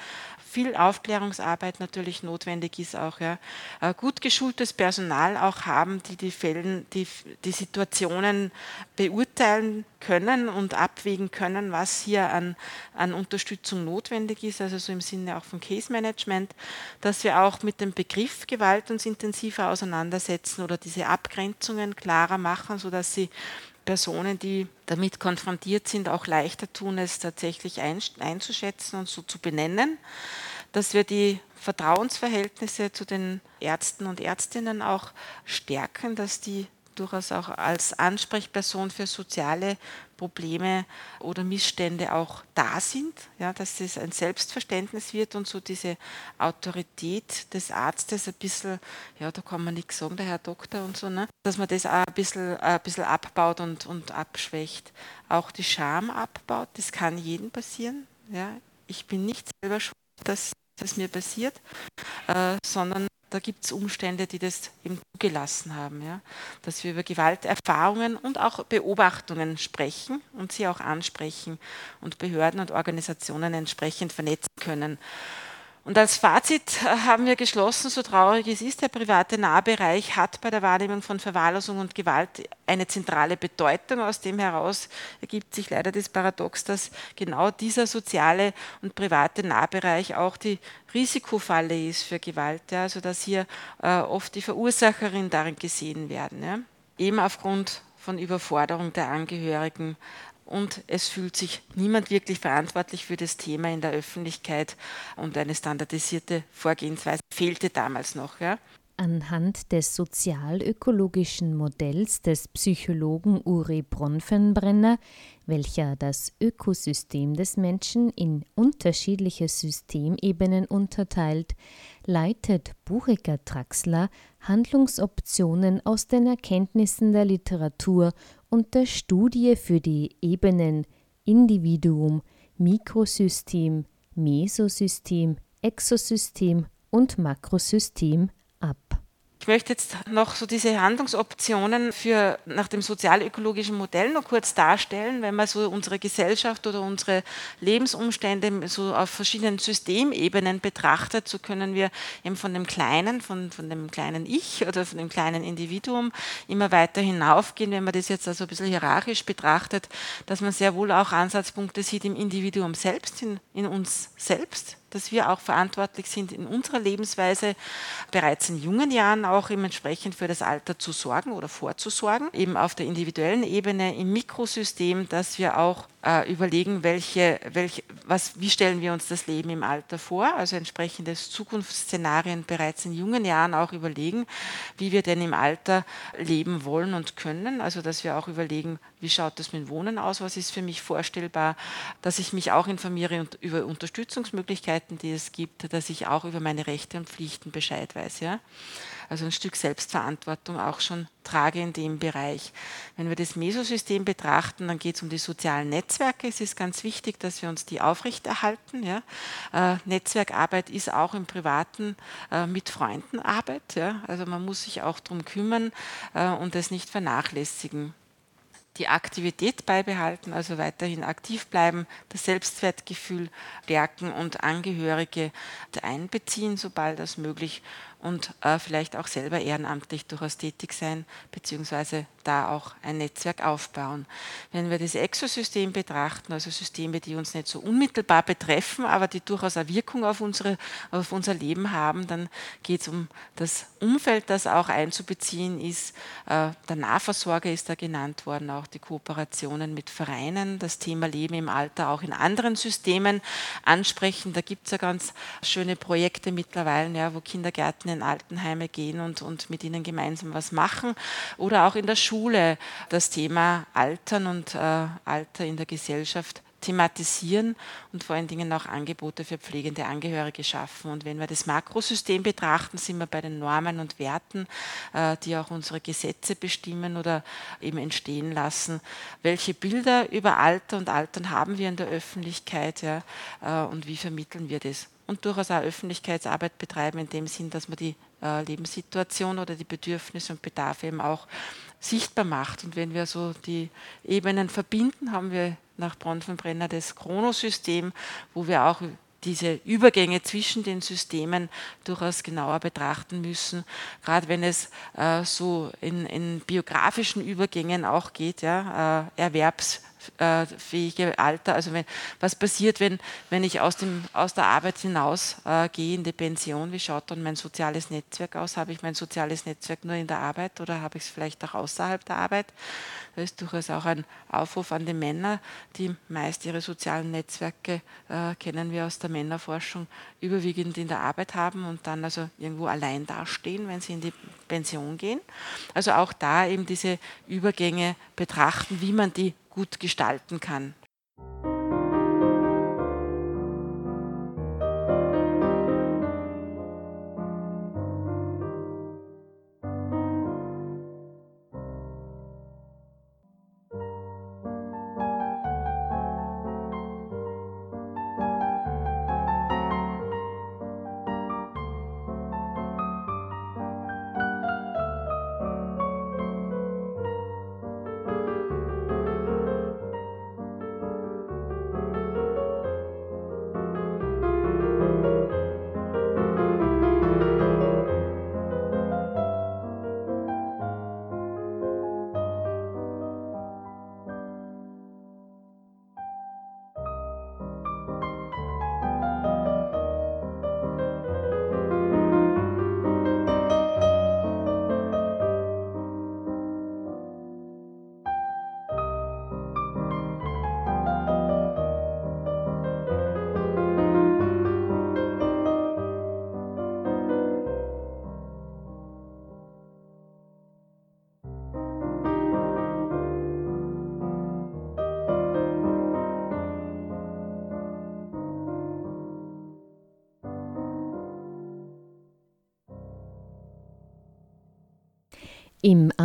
viel Aufklärungsarbeit natürlich notwendig ist auch, ja, äh, gut geschultes Personal auch haben, die die Fällen, die, die Situationen beurteilen können und abwägen können, was hier an, an Unterstützung notwendig ist, also so im Sinne auch von Case Management, dass wir auch mit dem Begriff Gewalt uns intensiver auseinandersetzen oder diese Abgrenzungen klarer machen, sodass sie Personen, die damit konfrontiert sind, auch leichter tun, es tatsächlich einzuschätzen und so zu benennen, dass wir die Vertrauensverhältnisse zu den Ärzten und Ärztinnen auch stärken, dass die durchaus auch als Ansprechperson für soziale Probleme oder Missstände auch da sind, ja, dass es ein Selbstverständnis wird und so diese Autorität des Arztes ein bisschen, ja, da kann man nichts sagen, der Herr Doktor und so, ne, dass man das auch ein bisschen, ein bisschen abbaut und, und abschwächt. Auch die Scham abbaut, das kann jedem passieren. Ja. Ich bin nicht selber schuld, dass das mir passiert, äh, sondern da gibt es Umstände, die das eben zugelassen haben, ja? dass wir über Gewalterfahrungen und auch Beobachtungen sprechen und sie auch ansprechen und Behörden und Organisationen entsprechend vernetzen können. Und als Fazit äh, haben wir geschlossen, so traurig es ist, der private Nahbereich hat bei der Wahrnehmung von Verwahrlosung und Gewalt eine zentrale Bedeutung. Aus dem heraus ergibt sich leider das Paradox, dass genau dieser soziale und private Nahbereich auch die Risikofalle ist für Gewalt. Ja, also dass hier äh, oft die Verursacherin darin gesehen werden. Ja. Eben aufgrund von Überforderung der Angehörigen, und es fühlt sich niemand wirklich verantwortlich für das Thema in der Öffentlichkeit und eine standardisierte Vorgehensweise fehlte damals noch. Ja. Anhand des sozialökologischen Modells des Psychologen Uri Bronfenbrenner, welcher das Ökosystem des Menschen in unterschiedliche Systemebenen unterteilt, leitet Buchiger Traxler Handlungsoptionen aus den Erkenntnissen der Literatur und der Studie für die Ebenen Individuum, Mikrosystem, Mesosystem, Exosystem und Makrosystem ich möchte jetzt noch so diese Handlungsoptionen für nach dem sozialökologischen Modell noch kurz darstellen, wenn man so unsere Gesellschaft oder unsere Lebensumstände so auf verschiedenen Systemebenen betrachtet, so können wir eben von dem kleinen, von, von dem kleinen Ich oder von dem kleinen Individuum immer weiter hinaufgehen, wenn man das jetzt also ein bisschen hierarchisch betrachtet, dass man sehr wohl auch Ansatzpunkte sieht im Individuum selbst, in, in uns selbst, dass wir auch verantwortlich sind, in unserer Lebensweise bereits in jungen Jahren auch entsprechend für das Alter zu sorgen oder vorzusorgen, eben auf der individuellen Ebene, im Mikrosystem, dass wir auch äh, überlegen, welche, welche, was, wie stellen wir uns das Leben im Alter vor, also entsprechende Zukunftsszenarien bereits in jungen Jahren auch überlegen, wie wir denn im Alter leben wollen und können, also dass wir auch überlegen, wie schaut das mit Wohnen aus, was ist für mich vorstellbar, dass ich mich auch informiere über Unterstützungsmöglichkeiten, die es gibt, dass ich auch über meine Rechte und Pflichten Bescheid weiß. Ja? Also ein Stück Selbstverantwortung auch schon trage in dem Bereich. Wenn wir das Mesosystem betrachten, dann geht es um die sozialen Netzwerke. Es ist ganz wichtig, dass wir uns die aufrechterhalten. Ja. Äh, Netzwerkarbeit ist auch im Privaten äh, mit Freunden Arbeit. Ja. Also man muss sich auch darum kümmern äh, und es nicht vernachlässigen die Aktivität beibehalten, also weiterhin aktiv bleiben, das Selbstwertgefühl stärken und Angehörige einbeziehen, sobald das möglich und äh, vielleicht auch selber ehrenamtlich durchaus tätig sein, beziehungsweise da auch ein Netzwerk aufbauen. Wenn wir das Exosystem betrachten, also Systeme, die uns nicht so unmittelbar betreffen, aber die durchaus eine Wirkung auf, unsere, auf unser Leben haben, dann geht es um das Umfeld, das auch einzubeziehen ist. Äh, der Nahversorger ist da genannt worden, auch die Kooperationen mit Vereinen, das Thema Leben im Alter auch in anderen Systemen ansprechen. Da gibt es ja ganz schöne Projekte mittlerweile, ja, wo Kindergärten in Altenheime gehen und, und mit ihnen gemeinsam was machen. Oder auch in der Schule das Thema Altern und äh, Alter in der Gesellschaft thematisieren und vor allen Dingen auch Angebote für pflegende Angehörige schaffen. Und wenn wir das Makrosystem betrachten, sind wir bei den Normen und Werten, äh, die auch unsere Gesetze bestimmen oder eben entstehen lassen. Welche Bilder über Alter und Altern haben wir in der Öffentlichkeit ja, äh, und wie vermitteln wir das? Und durchaus auch Öffentlichkeitsarbeit betreiben in dem Sinn, dass man die äh, Lebenssituation oder die Bedürfnisse und Bedarfe eben auch sichtbar macht. Und wenn wir so die Ebenen verbinden, haben wir nach Bronfenbrenner das Chronosystem, wo wir auch diese Übergänge zwischen den Systemen durchaus genauer betrachten müssen, gerade wenn es äh, so in, in, biografischen Übergängen auch geht, ja, äh, Erwerbs äh, fähige Alter. Also wenn, was passiert, wenn, wenn ich aus, dem, aus der Arbeit hinaus äh, gehe in die Pension? Wie schaut dann mein soziales Netzwerk aus? Habe ich mein soziales Netzwerk nur in der Arbeit oder habe ich es vielleicht auch außerhalb der Arbeit? Das ist durchaus auch ein Aufruf an die Männer, die meist ihre sozialen Netzwerke, äh, kennen wir aus der Männerforschung, überwiegend in der Arbeit haben und dann also irgendwo allein dastehen, wenn sie in die Pension gehen. Also auch da eben diese Übergänge betrachten, wie man die gut gestalten kann.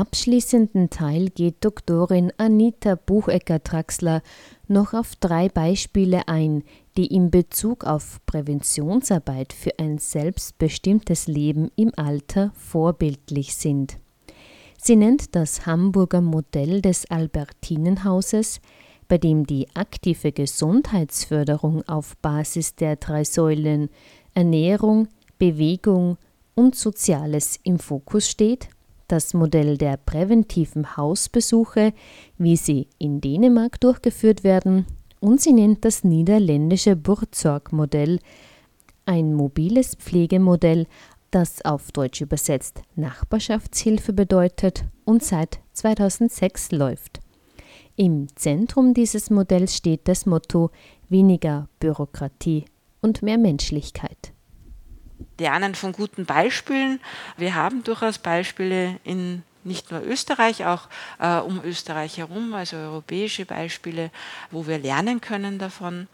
Abschließenden Teil geht Doktorin Anita Buchecker-Traxler noch auf drei Beispiele ein, die in Bezug auf Präventionsarbeit für ein selbstbestimmtes Leben im Alter vorbildlich sind. Sie nennt das Hamburger Modell des Albertinenhauses, bei dem die aktive Gesundheitsförderung auf Basis der drei Säulen Ernährung, Bewegung und Soziales im Fokus steht das Modell der präventiven Hausbesuche, wie sie in Dänemark durchgeführt werden, und sie nennt das niederländische Burzorg-Modell, ein mobiles Pflegemodell, das auf Deutsch übersetzt Nachbarschaftshilfe bedeutet und seit 2006 läuft. Im Zentrum dieses Modells steht das Motto weniger Bürokratie und mehr Menschlichkeit. Lernen von guten Beispielen. Wir haben durchaus Beispiele in nicht nur Österreich, auch äh, um Österreich herum, also europäische Beispiele, wo wir lernen können davon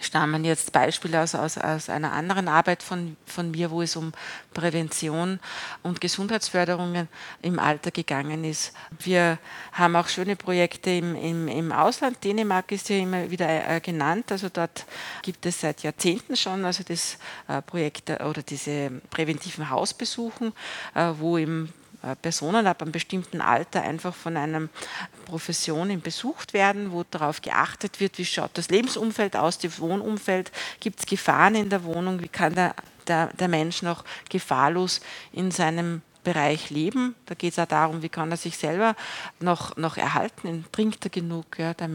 stammen jetzt Beispiele aus, aus, aus einer anderen Arbeit von, von mir, wo es um Prävention und Gesundheitsförderung im Alter gegangen ist. Wir haben auch schöne Projekte im, im, im Ausland. Dänemark ist ja immer wieder äh, genannt. Also dort gibt es seit Jahrzehnten schon also das äh, Projekt äh, oder diese präventiven Hausbesuchen, äh, wo äh, Personen ab einem bestimmten Alter einfach von einer Profession besucht werden, wo darauf geachtet wird, wie schaut das Lebensumfeld aus, das Wohnumfeld, gibt es Gefahren in der Wohnung, wie kann der, der, der Mensch noch gefahrlos in seinem Bereich leben. Da geht es auch darum, wie kann er sich selber noch, noch erhalten, trinkt er genug, ja, der,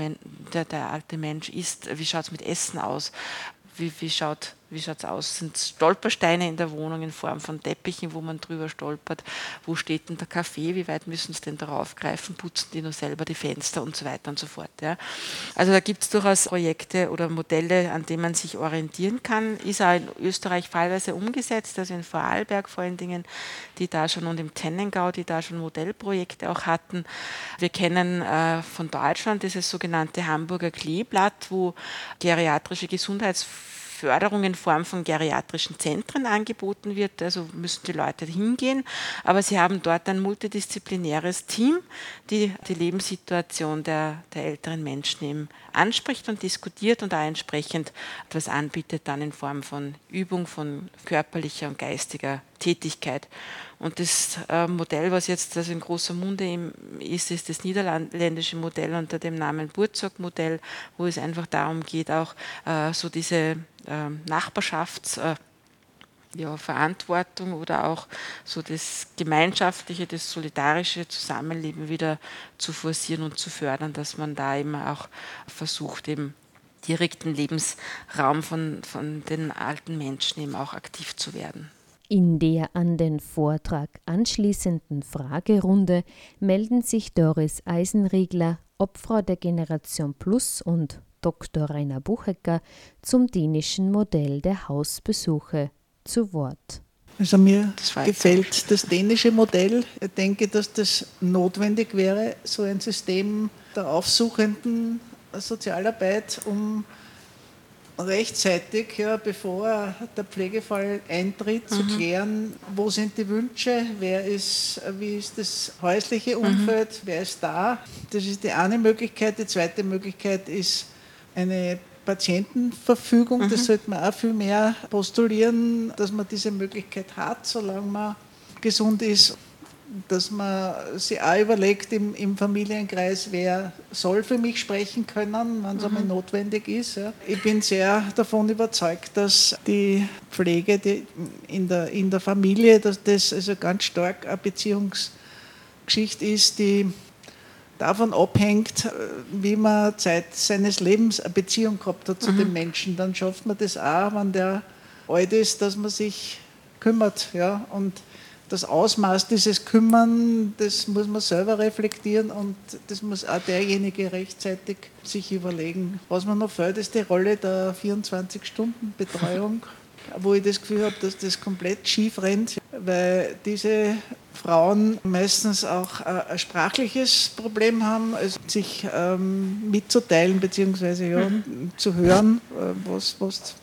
der, der alte Mensch isst, wie schaut es mit Essen aus, wie, wie, schaut, wie schaut es aus? Sind Stolpersteine in der Wohnung in Form von Teppichen, wo man drüber stolpert? Wo steht denn der Kaffee? Wie weit müssen sie denn darauf greifen? Putzen die nur selber die Fenster und so weiter und so fort. Ja. Also da gibt es durchaus Projekte oder Modelle, an denen man sich orientieren kann. Ist auch in Österreich fallweise umgesetzt, also in Vorarlberg vor allen Dingen, die da schon und im Tennengau, die da schon Modellprojekte auch hatten. Wir kennen äh, von Deutschland dieses sogenannte Hamburger Kleeblatt, wo geriatrische Gesundheits Förderung in Form von geriatrischen Zentren angeboten wird. Also müssen die Leute hingehen, aber sie haben dort ein multidisziplinäres Team, die die Lebenssituation der, der älteren Menschen eben anspricht und diskutiert und auch entsprechend etwas anbietet, dann in Form von Übung, von körperlicher und geistiger Tätigkeit. Und das äh, Modell, was jetzt also in großer Munde ist, ist das niederländische Modell unter dem Namen Burzog-Modell, wo es einfach darum geht, auch äh, so diese ähm, Nachbarschafts- äh, ja, oder auch so das gemeinschaftliche, das solidarische Zusammenleben wieder zu forcieren und zu fördern, dass man da eben auch versucht, eben direkten Lebensraum von, von den alten Menschen eben auch aktiv zu werden. In der an den Vortrag anschließenden Fragerunde melden sich Doris Eisenriegler, Obfrau der Generation Plus und Dr. Rainer Buchecker zum dänischen Modell der Hausbesuche zu Wort. Also mir das gefällt das dänische Modell. Ich denke, dass das notwendig wäre, so ein System der aufsuchenden Sozialarbeit, um rechtzeitig, ja, bevor der Pflegefall eintritt, mhm. zu klären, wo sind die Wünsche, wer ist, wie ist das häusliche mhm. Umfeld, mhm. wer ist da. Das ist die eine Möglichkeit. Die zweite Möglichkeit ist eine Patientenverfügung. Mhm. Das sollte man auch viel mehr postulieren, dass man diese Möglichkeit hat, solange man gesund ist dass man sich auch überlegt im, im, Familienkreis, wer soll für mich sprechen können, wenn es mhm. einmal notwendig ist. Ja. Ich bin sehr davon überzeugt, dass die Pflege die in, der, in der Familie, dass das also ganz stark eine Beziehungsgeschichte ist, die davon abhängt, wie man Zeit seines Lebens eine Beziehung gehabt hat zu mhm. dem Menschen. Dann schafft man das auch, wenn der alt ist, dass man sich kümmert. Ja. Und das Ausmaß dieses Kümmern, das muss man selber reflektieren und das muss auch derjenige rechtzeitig sich überlegen. Was mir noch fehlt, ist die Rolle der 24-Stunden-Betreuung, wo ich das Gefühl habe, dass das komplett schief rennt, weil diese Frauen meistens auch ein sprachliches Problem haben, also sich ähm, mitzuteilen bzw. Ja, mhm. zu hören, äh, was, was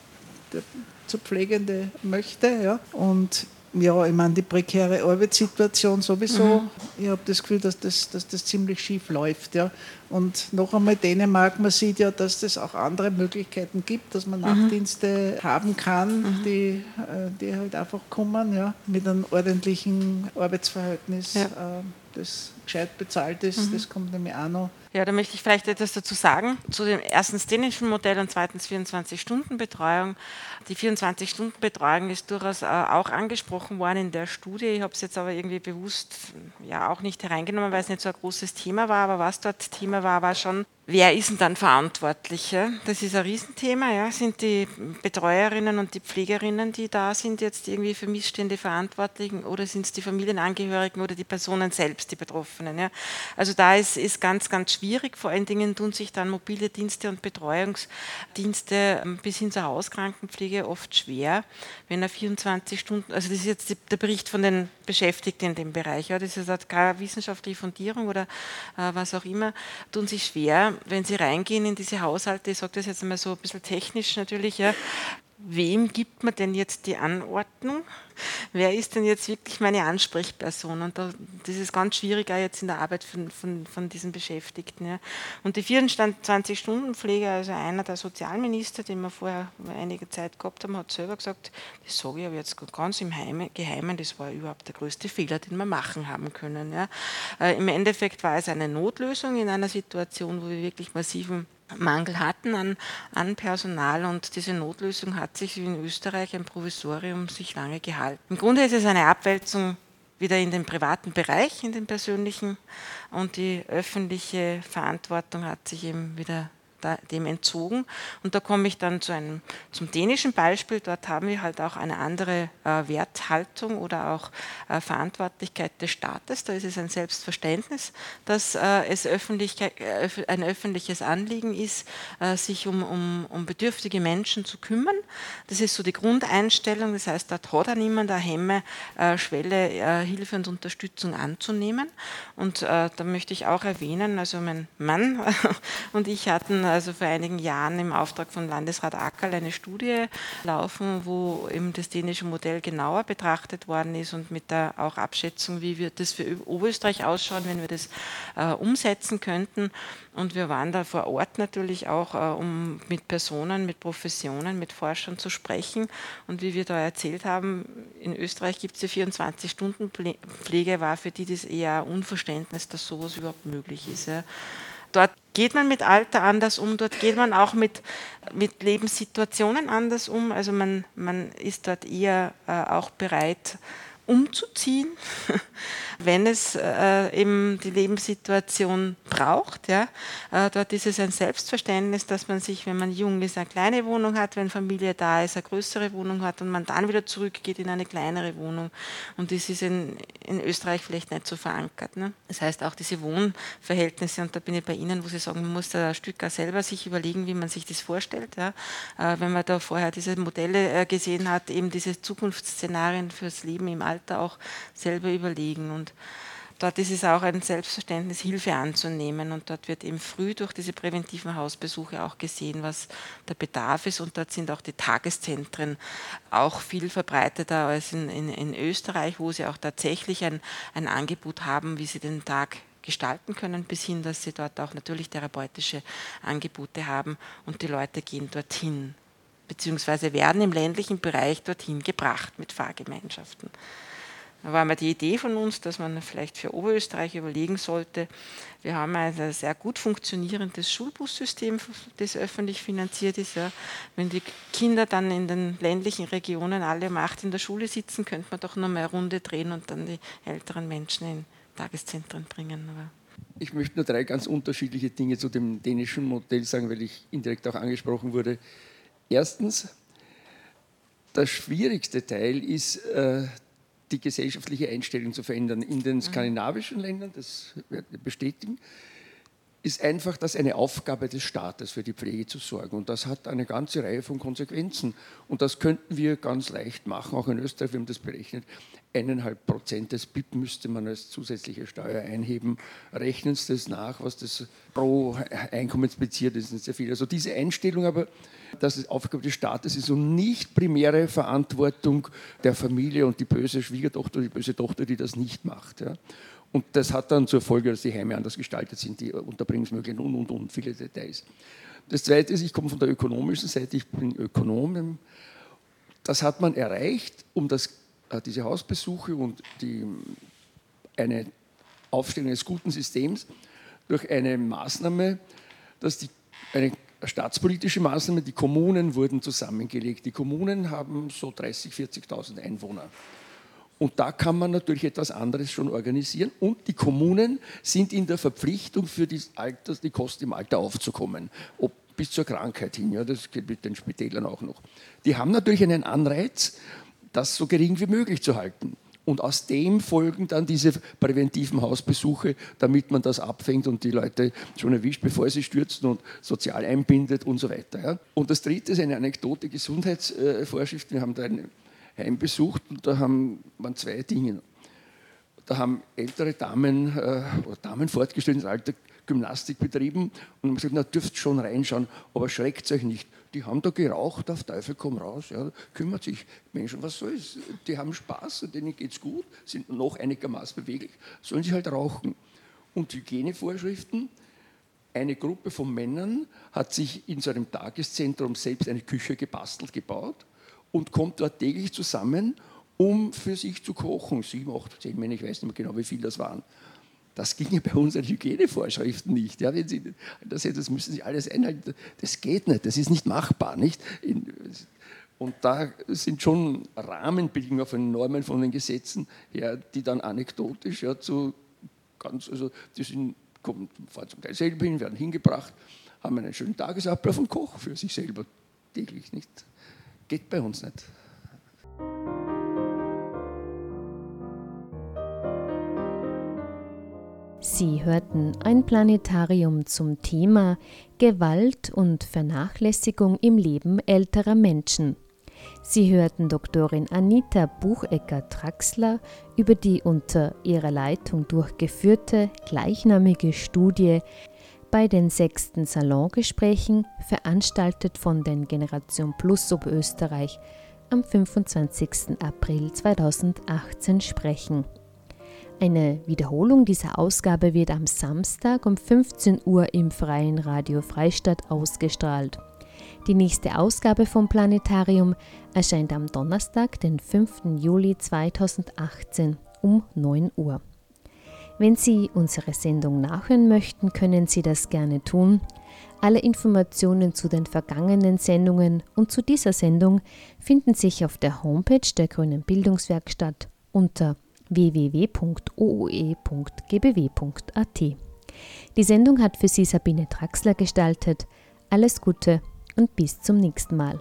der zu Pflegende möchte. Ja. Und ja, ich meine, die prekäre Arbeitssituation sowieso. Mhm. Ich habe das Gefühl, dass das, dass das ziemlich schief läuft. Ja. Und noch einmal Dänemark, man sieht ja, dass es auch andere Möglichkeiten gibt, dass man mhm. Nachtdienste haben kann, mhm. die, äh, die halt einfach kommen, ja, mit einem ordentlichen Arbeitsverhältnis. Ja. Äh, das gescheit bezahlt ist, mhm. das kommt nämlich auch noch. Ja, da möchte ich vielleicht etwas dazu sagen, zu dem erstens dänischen Modell und zweitens 24-Stunden-Betreuung. Die 24-Stunden-Betreuung ist durchaus äh, auch angesprochen worden in der Studie. Ich habe es jetzt aber irgendwie bewusst ja auch nicht hereingenommen, weil es nicht so ein großes Thema war, aber was dort Thema war, war schon Wer ist denn dann verantwortlich? Das ist ein Riesenthema. Ja? Sind die Betreuerinnen und die Pflegerinnen, die da sind, jetzt irgendwie für Missstände verantwortlich oder sind es die Familienangehörigen oder die Personen selbst, die Betroffenen? Ja? Also da ist, ist ganz, ganz schwierig. Vor allen Dingen tun sich dann mobile Dienste und Betreuungsdienste ähm, bis hin zur Hauskrankenpflege oft schwer, wenn er 24 Stunden, also das ist jetzt der Bericht von den Beschäftigten in dem Bereich, ja? das ist keine wissenschaftliche Fundierung oder äh, was auch immer, tun sich schwer, wenn Sie reingehen in diese Haushalte, ich sage das jetzt einmal so ein bisschen technisch natürlich, ja, wem gibt man denn jetzt die Anordnung? Wer ist denn jetzt wirklich meine Ansprechperson? Und da, das ist ganz schwierig auch jetzt in der Arbeit von, von, von diesen Beschäftigten. Ja. Und die 24-Stunden-Pflege, also einer der Sozialminister, den wir vorher einige Zeit gehabt haben, hat selber gesagt, das sage ich aber jetzt ganz im Heime, Geheimen, das war überhaupt der größte Fehler, den wir machen haben können. Ja. Äh, Im Endeffekt war es eine Notlösung in einer Situation, wo wir wirklich massiven Mangel hatten an, an Personal und diese Notlösung hat sich wie in Österreich ein Provisorium sich lange gehalten. Im Grunde ist es eine Abwälzung wieder in den privaten Bereich, in den persönlichen und die öffentliche Verantwortung hat sich eben wieder dem entzogen. Und da komme ich dann zu einem, zum dänischen Beispiel. Dort haben wir halt auch eine andere äh, Werthaltung oder auch äh, Verantwortlichkeit des Staates. Da ist es ein Selbstverständnis, dass äh, es Öffentlichkeit, äh, ein öffentliches Anliegen ist, äh, sich um, um, um bedürftige Menschen zu kümmern. Das ist so die Grundeinstellung. Das heißt, dort hat auch niemand eine Hemmschwelle, äh, Hilfe und Unterstützung anzunehmen. Und da möchte ich auch erwähnen, also mein Mann und ich hatten also vor einigen Jahren im Auftrag von Landesrat Ackerl eine Studie laufen, wo eben das dänische Modell genauer betrachtet worden ist und mit der auch Abschätzung, wie wird das für Oberösterreich ausschauen, wenn wir das äh, umsetzen könnten. Und wir waren da vor Ort natürlich auch, äh, um mit Personen, mit Professionen, mit Forschern zu sprechen. Und wie wir da erzählt haben, in Österreich gibt es die 24-Stunden-Pflege, war für die das eher Unverständnis, dass sowas überhaupt möglich ist. Ja. Dort geht man mit Alter anders um, dort geht man auch mit, mit Lebenssituationen anders um. Also man, man ist dort eher äh, auch bereit, umzuziehen, wenn es äh, eben die Lebenssituation braucht. Ja. Äh, dort ist es ein Selbstverständnis, dass man sich, wenn man jung ist, eine kleine Wohnung hat, wenn Familie da ist, eine größere Wohnung hat und man dann wieder zurückgeht in eine kleinere Wohnung. Und das ist in, in Österreich vielleicht nicht so verankert. Ne. Das heißt auch diese Wohnverhältnisse, und da bin ich bei Ihnen, wo Sie sagen, man muss da ein Stück auch selber sich überlegen, wie man sich das vorstellt. Ja. Äh, wenn man da vorher diese Modelle äh, gesehen hat, eben diese Zukunftsszenarien fürs Leben im Alter, Alter auch selber überlegen. Und dort ist es auch ein Selbstverständnis, Hilfe anzunehmen. Und dort wird eben früh durch diese präventiven Hausbesuche auch gesehen, was der Bedarf ist. Und dort sind auch die Tageszentren auch viel verbreiteter als in, in, in Österreich, wo sie auch tatsächlich ein, ein Angebot haben, wie sie den Tag gestalten können, bis hin, dass sie dort auch natürlich therapeutische Angebote haben und die Leute gehen dorthin, beziehungsweise werden im ländlichen Bereich dorthin gebracht mit Fahrgemeinschaften. Da war mal die Idee von uns, dass man vielleicht für Oberösterreich überlegen sollte. Wir haben ein sehr gut funktionierendes Schulbussystem, das öffentlich finanziert ist. Ja. Wenn die Kinder dann in den ländlichen Regionen alle um acht in der Schule sitzen, könnte man doch noch mal eine Runde drehen und dann die älteren Menschen in Tageszentren bringen. Aber ich möchte nur drei ganz unterschiedliche Dinge zu dem dänischen Modell sagen, weil ich indirekt auch angesprochen wurde. Erstens, der schwierigste Teil ist, äh, die gesellschaftliche Einstellung zu verändern. In den skandinavischen Ländern, das werde ich bestätigen, ist einfach das eine Aufgabe des Staates, für die Pflege zu sorgen. Und das hat eine ganze Reihe von Konsequenzen. Und das könnten wir ganz leicht machen, auch in Österreich, wir haben das berechnet. Eineinhalb Prozent des BIP müsste man als zusätzliche Steuer einheben. Rechnen Sie das nach, was das pro Einkommensbezieher ist, ist sehr viel. Also diese Einstellung aber, dass es Aufgabe des Staates ist und nicht primäre Verantwortung der Familie und die böse Schwiegertochter, die böse Tochter, die das nicht macht. Ja. Und das hat dann zur Folge, dass die Heime anders gestaltet sind, die Unterbringungsmöglichkeiten und, und, und, viele Details. Das Zweite ist, ich komme von der ökonomischen Seite, ich bin Ökonom. Das hat man erreicht, um das, äh, diese Hausbesuche und die, eine Aufstellung eines guten Systems durch eine Maßnahme, dass die, eine staatspolitische Maßnahme, die Kommunen wurden zusammengelegt. Die Kommunen haben so 30.000, 40.000 Einwohner. Und da kann man natürlich etwas anderes schon organisieren. Und die Kommunen sind in der Verpflichtung, für die, Alter, die Kosten im Alter aufzukommen. Ob bis zur Krankheit hin. Ja, das geht mit den Spitälern auch noch. Die haben natürlich einen Anreiz, das so gering wie möglich zu halten. Und aus dem folgen dann diese präventiven Hausbesuche, damit man das abfängt und die Leute schon erwischt, bevor sie stürzen und sozial einbindet und so weiter. Ja. Und das dritte ist eine Anekdote, Gesundheitsvorschriften. Wir haben da eine heimbesucht und da haben, waren zwei Dinge. Da haben ältere Damen äh, oder Damen fortgestelltes Alter Gymnastik betrieben und haben gesagt, na dürft schon reinschauen, aber schreckt euch nicht. Die haben da geraucht, auf Teufel komm raus, ja, kümmert sich Menschen, was soll's, die haben Spaß, denen geht's gut, sind noch einigermaßen beweglich, sollen sie halt rauchen. Und Hygienevorschriften, eine Gruppe von Männern hat sich in so einem Tageszentrum selbst eine Küche gebastelt, gebaut und kommt dort täglich zusammen, um für sich zu kochen. Sieben, acht, zehn Männer, ich weiß nicht mehr genau, wie viel das waren. Das ging ja bei unseren Hygienevorschriften nicht. Ja, wenn Sie, das, das müssen Sie alles einhalten. Das geht nicht, das ist nicht machbar. Nicht? Und da sind schon Rahmenbedingungen von Normen, von den Gesetzen her, die dann anekdotisch ja, zu ganz, also die sind, kommen, fahren zum Teil selber hin, werden hingebracht haben einen schönen Tagesablauf und kochen für sich selber täglich nicht. Geht bei uns nicht. Sie hörten ein Planetarium zum Thema Gewalt und Vernachlässigung im Leben älterer Menschen. Sie hörten Doktorin Anita Buchecker-Traxler über die unter ihrer Leitung durchgeführte gleichnamige Studie bei den sechsten Salongesprächen, veranstaltet von den Generation Plus Oberösterreich am 25. April 2018 sprechen. Eine Wiederholung dieser Ausgabe wird am Samstag um 15 Uhr im Freien Radio Freistadt ausgestrahlt. Die nächste Ausgabe vom Planetarium erscheint am Donnerstag, den 5. Juli 2018 um 9 Uhr. Wenn Sie unsere Sendung nachhören möchten, können Sie das gerne tun. Alle Informationen zu den vergangenen Sendungen und zu dieser Sendung finden sich auf der Homepage der Grünen Bildungswerkstatt unter www.ooe.gbw.at. Die Sendung hat für Sie Sabine Traxler gestaltet. Alles Gute und bis zum nächsten Mal.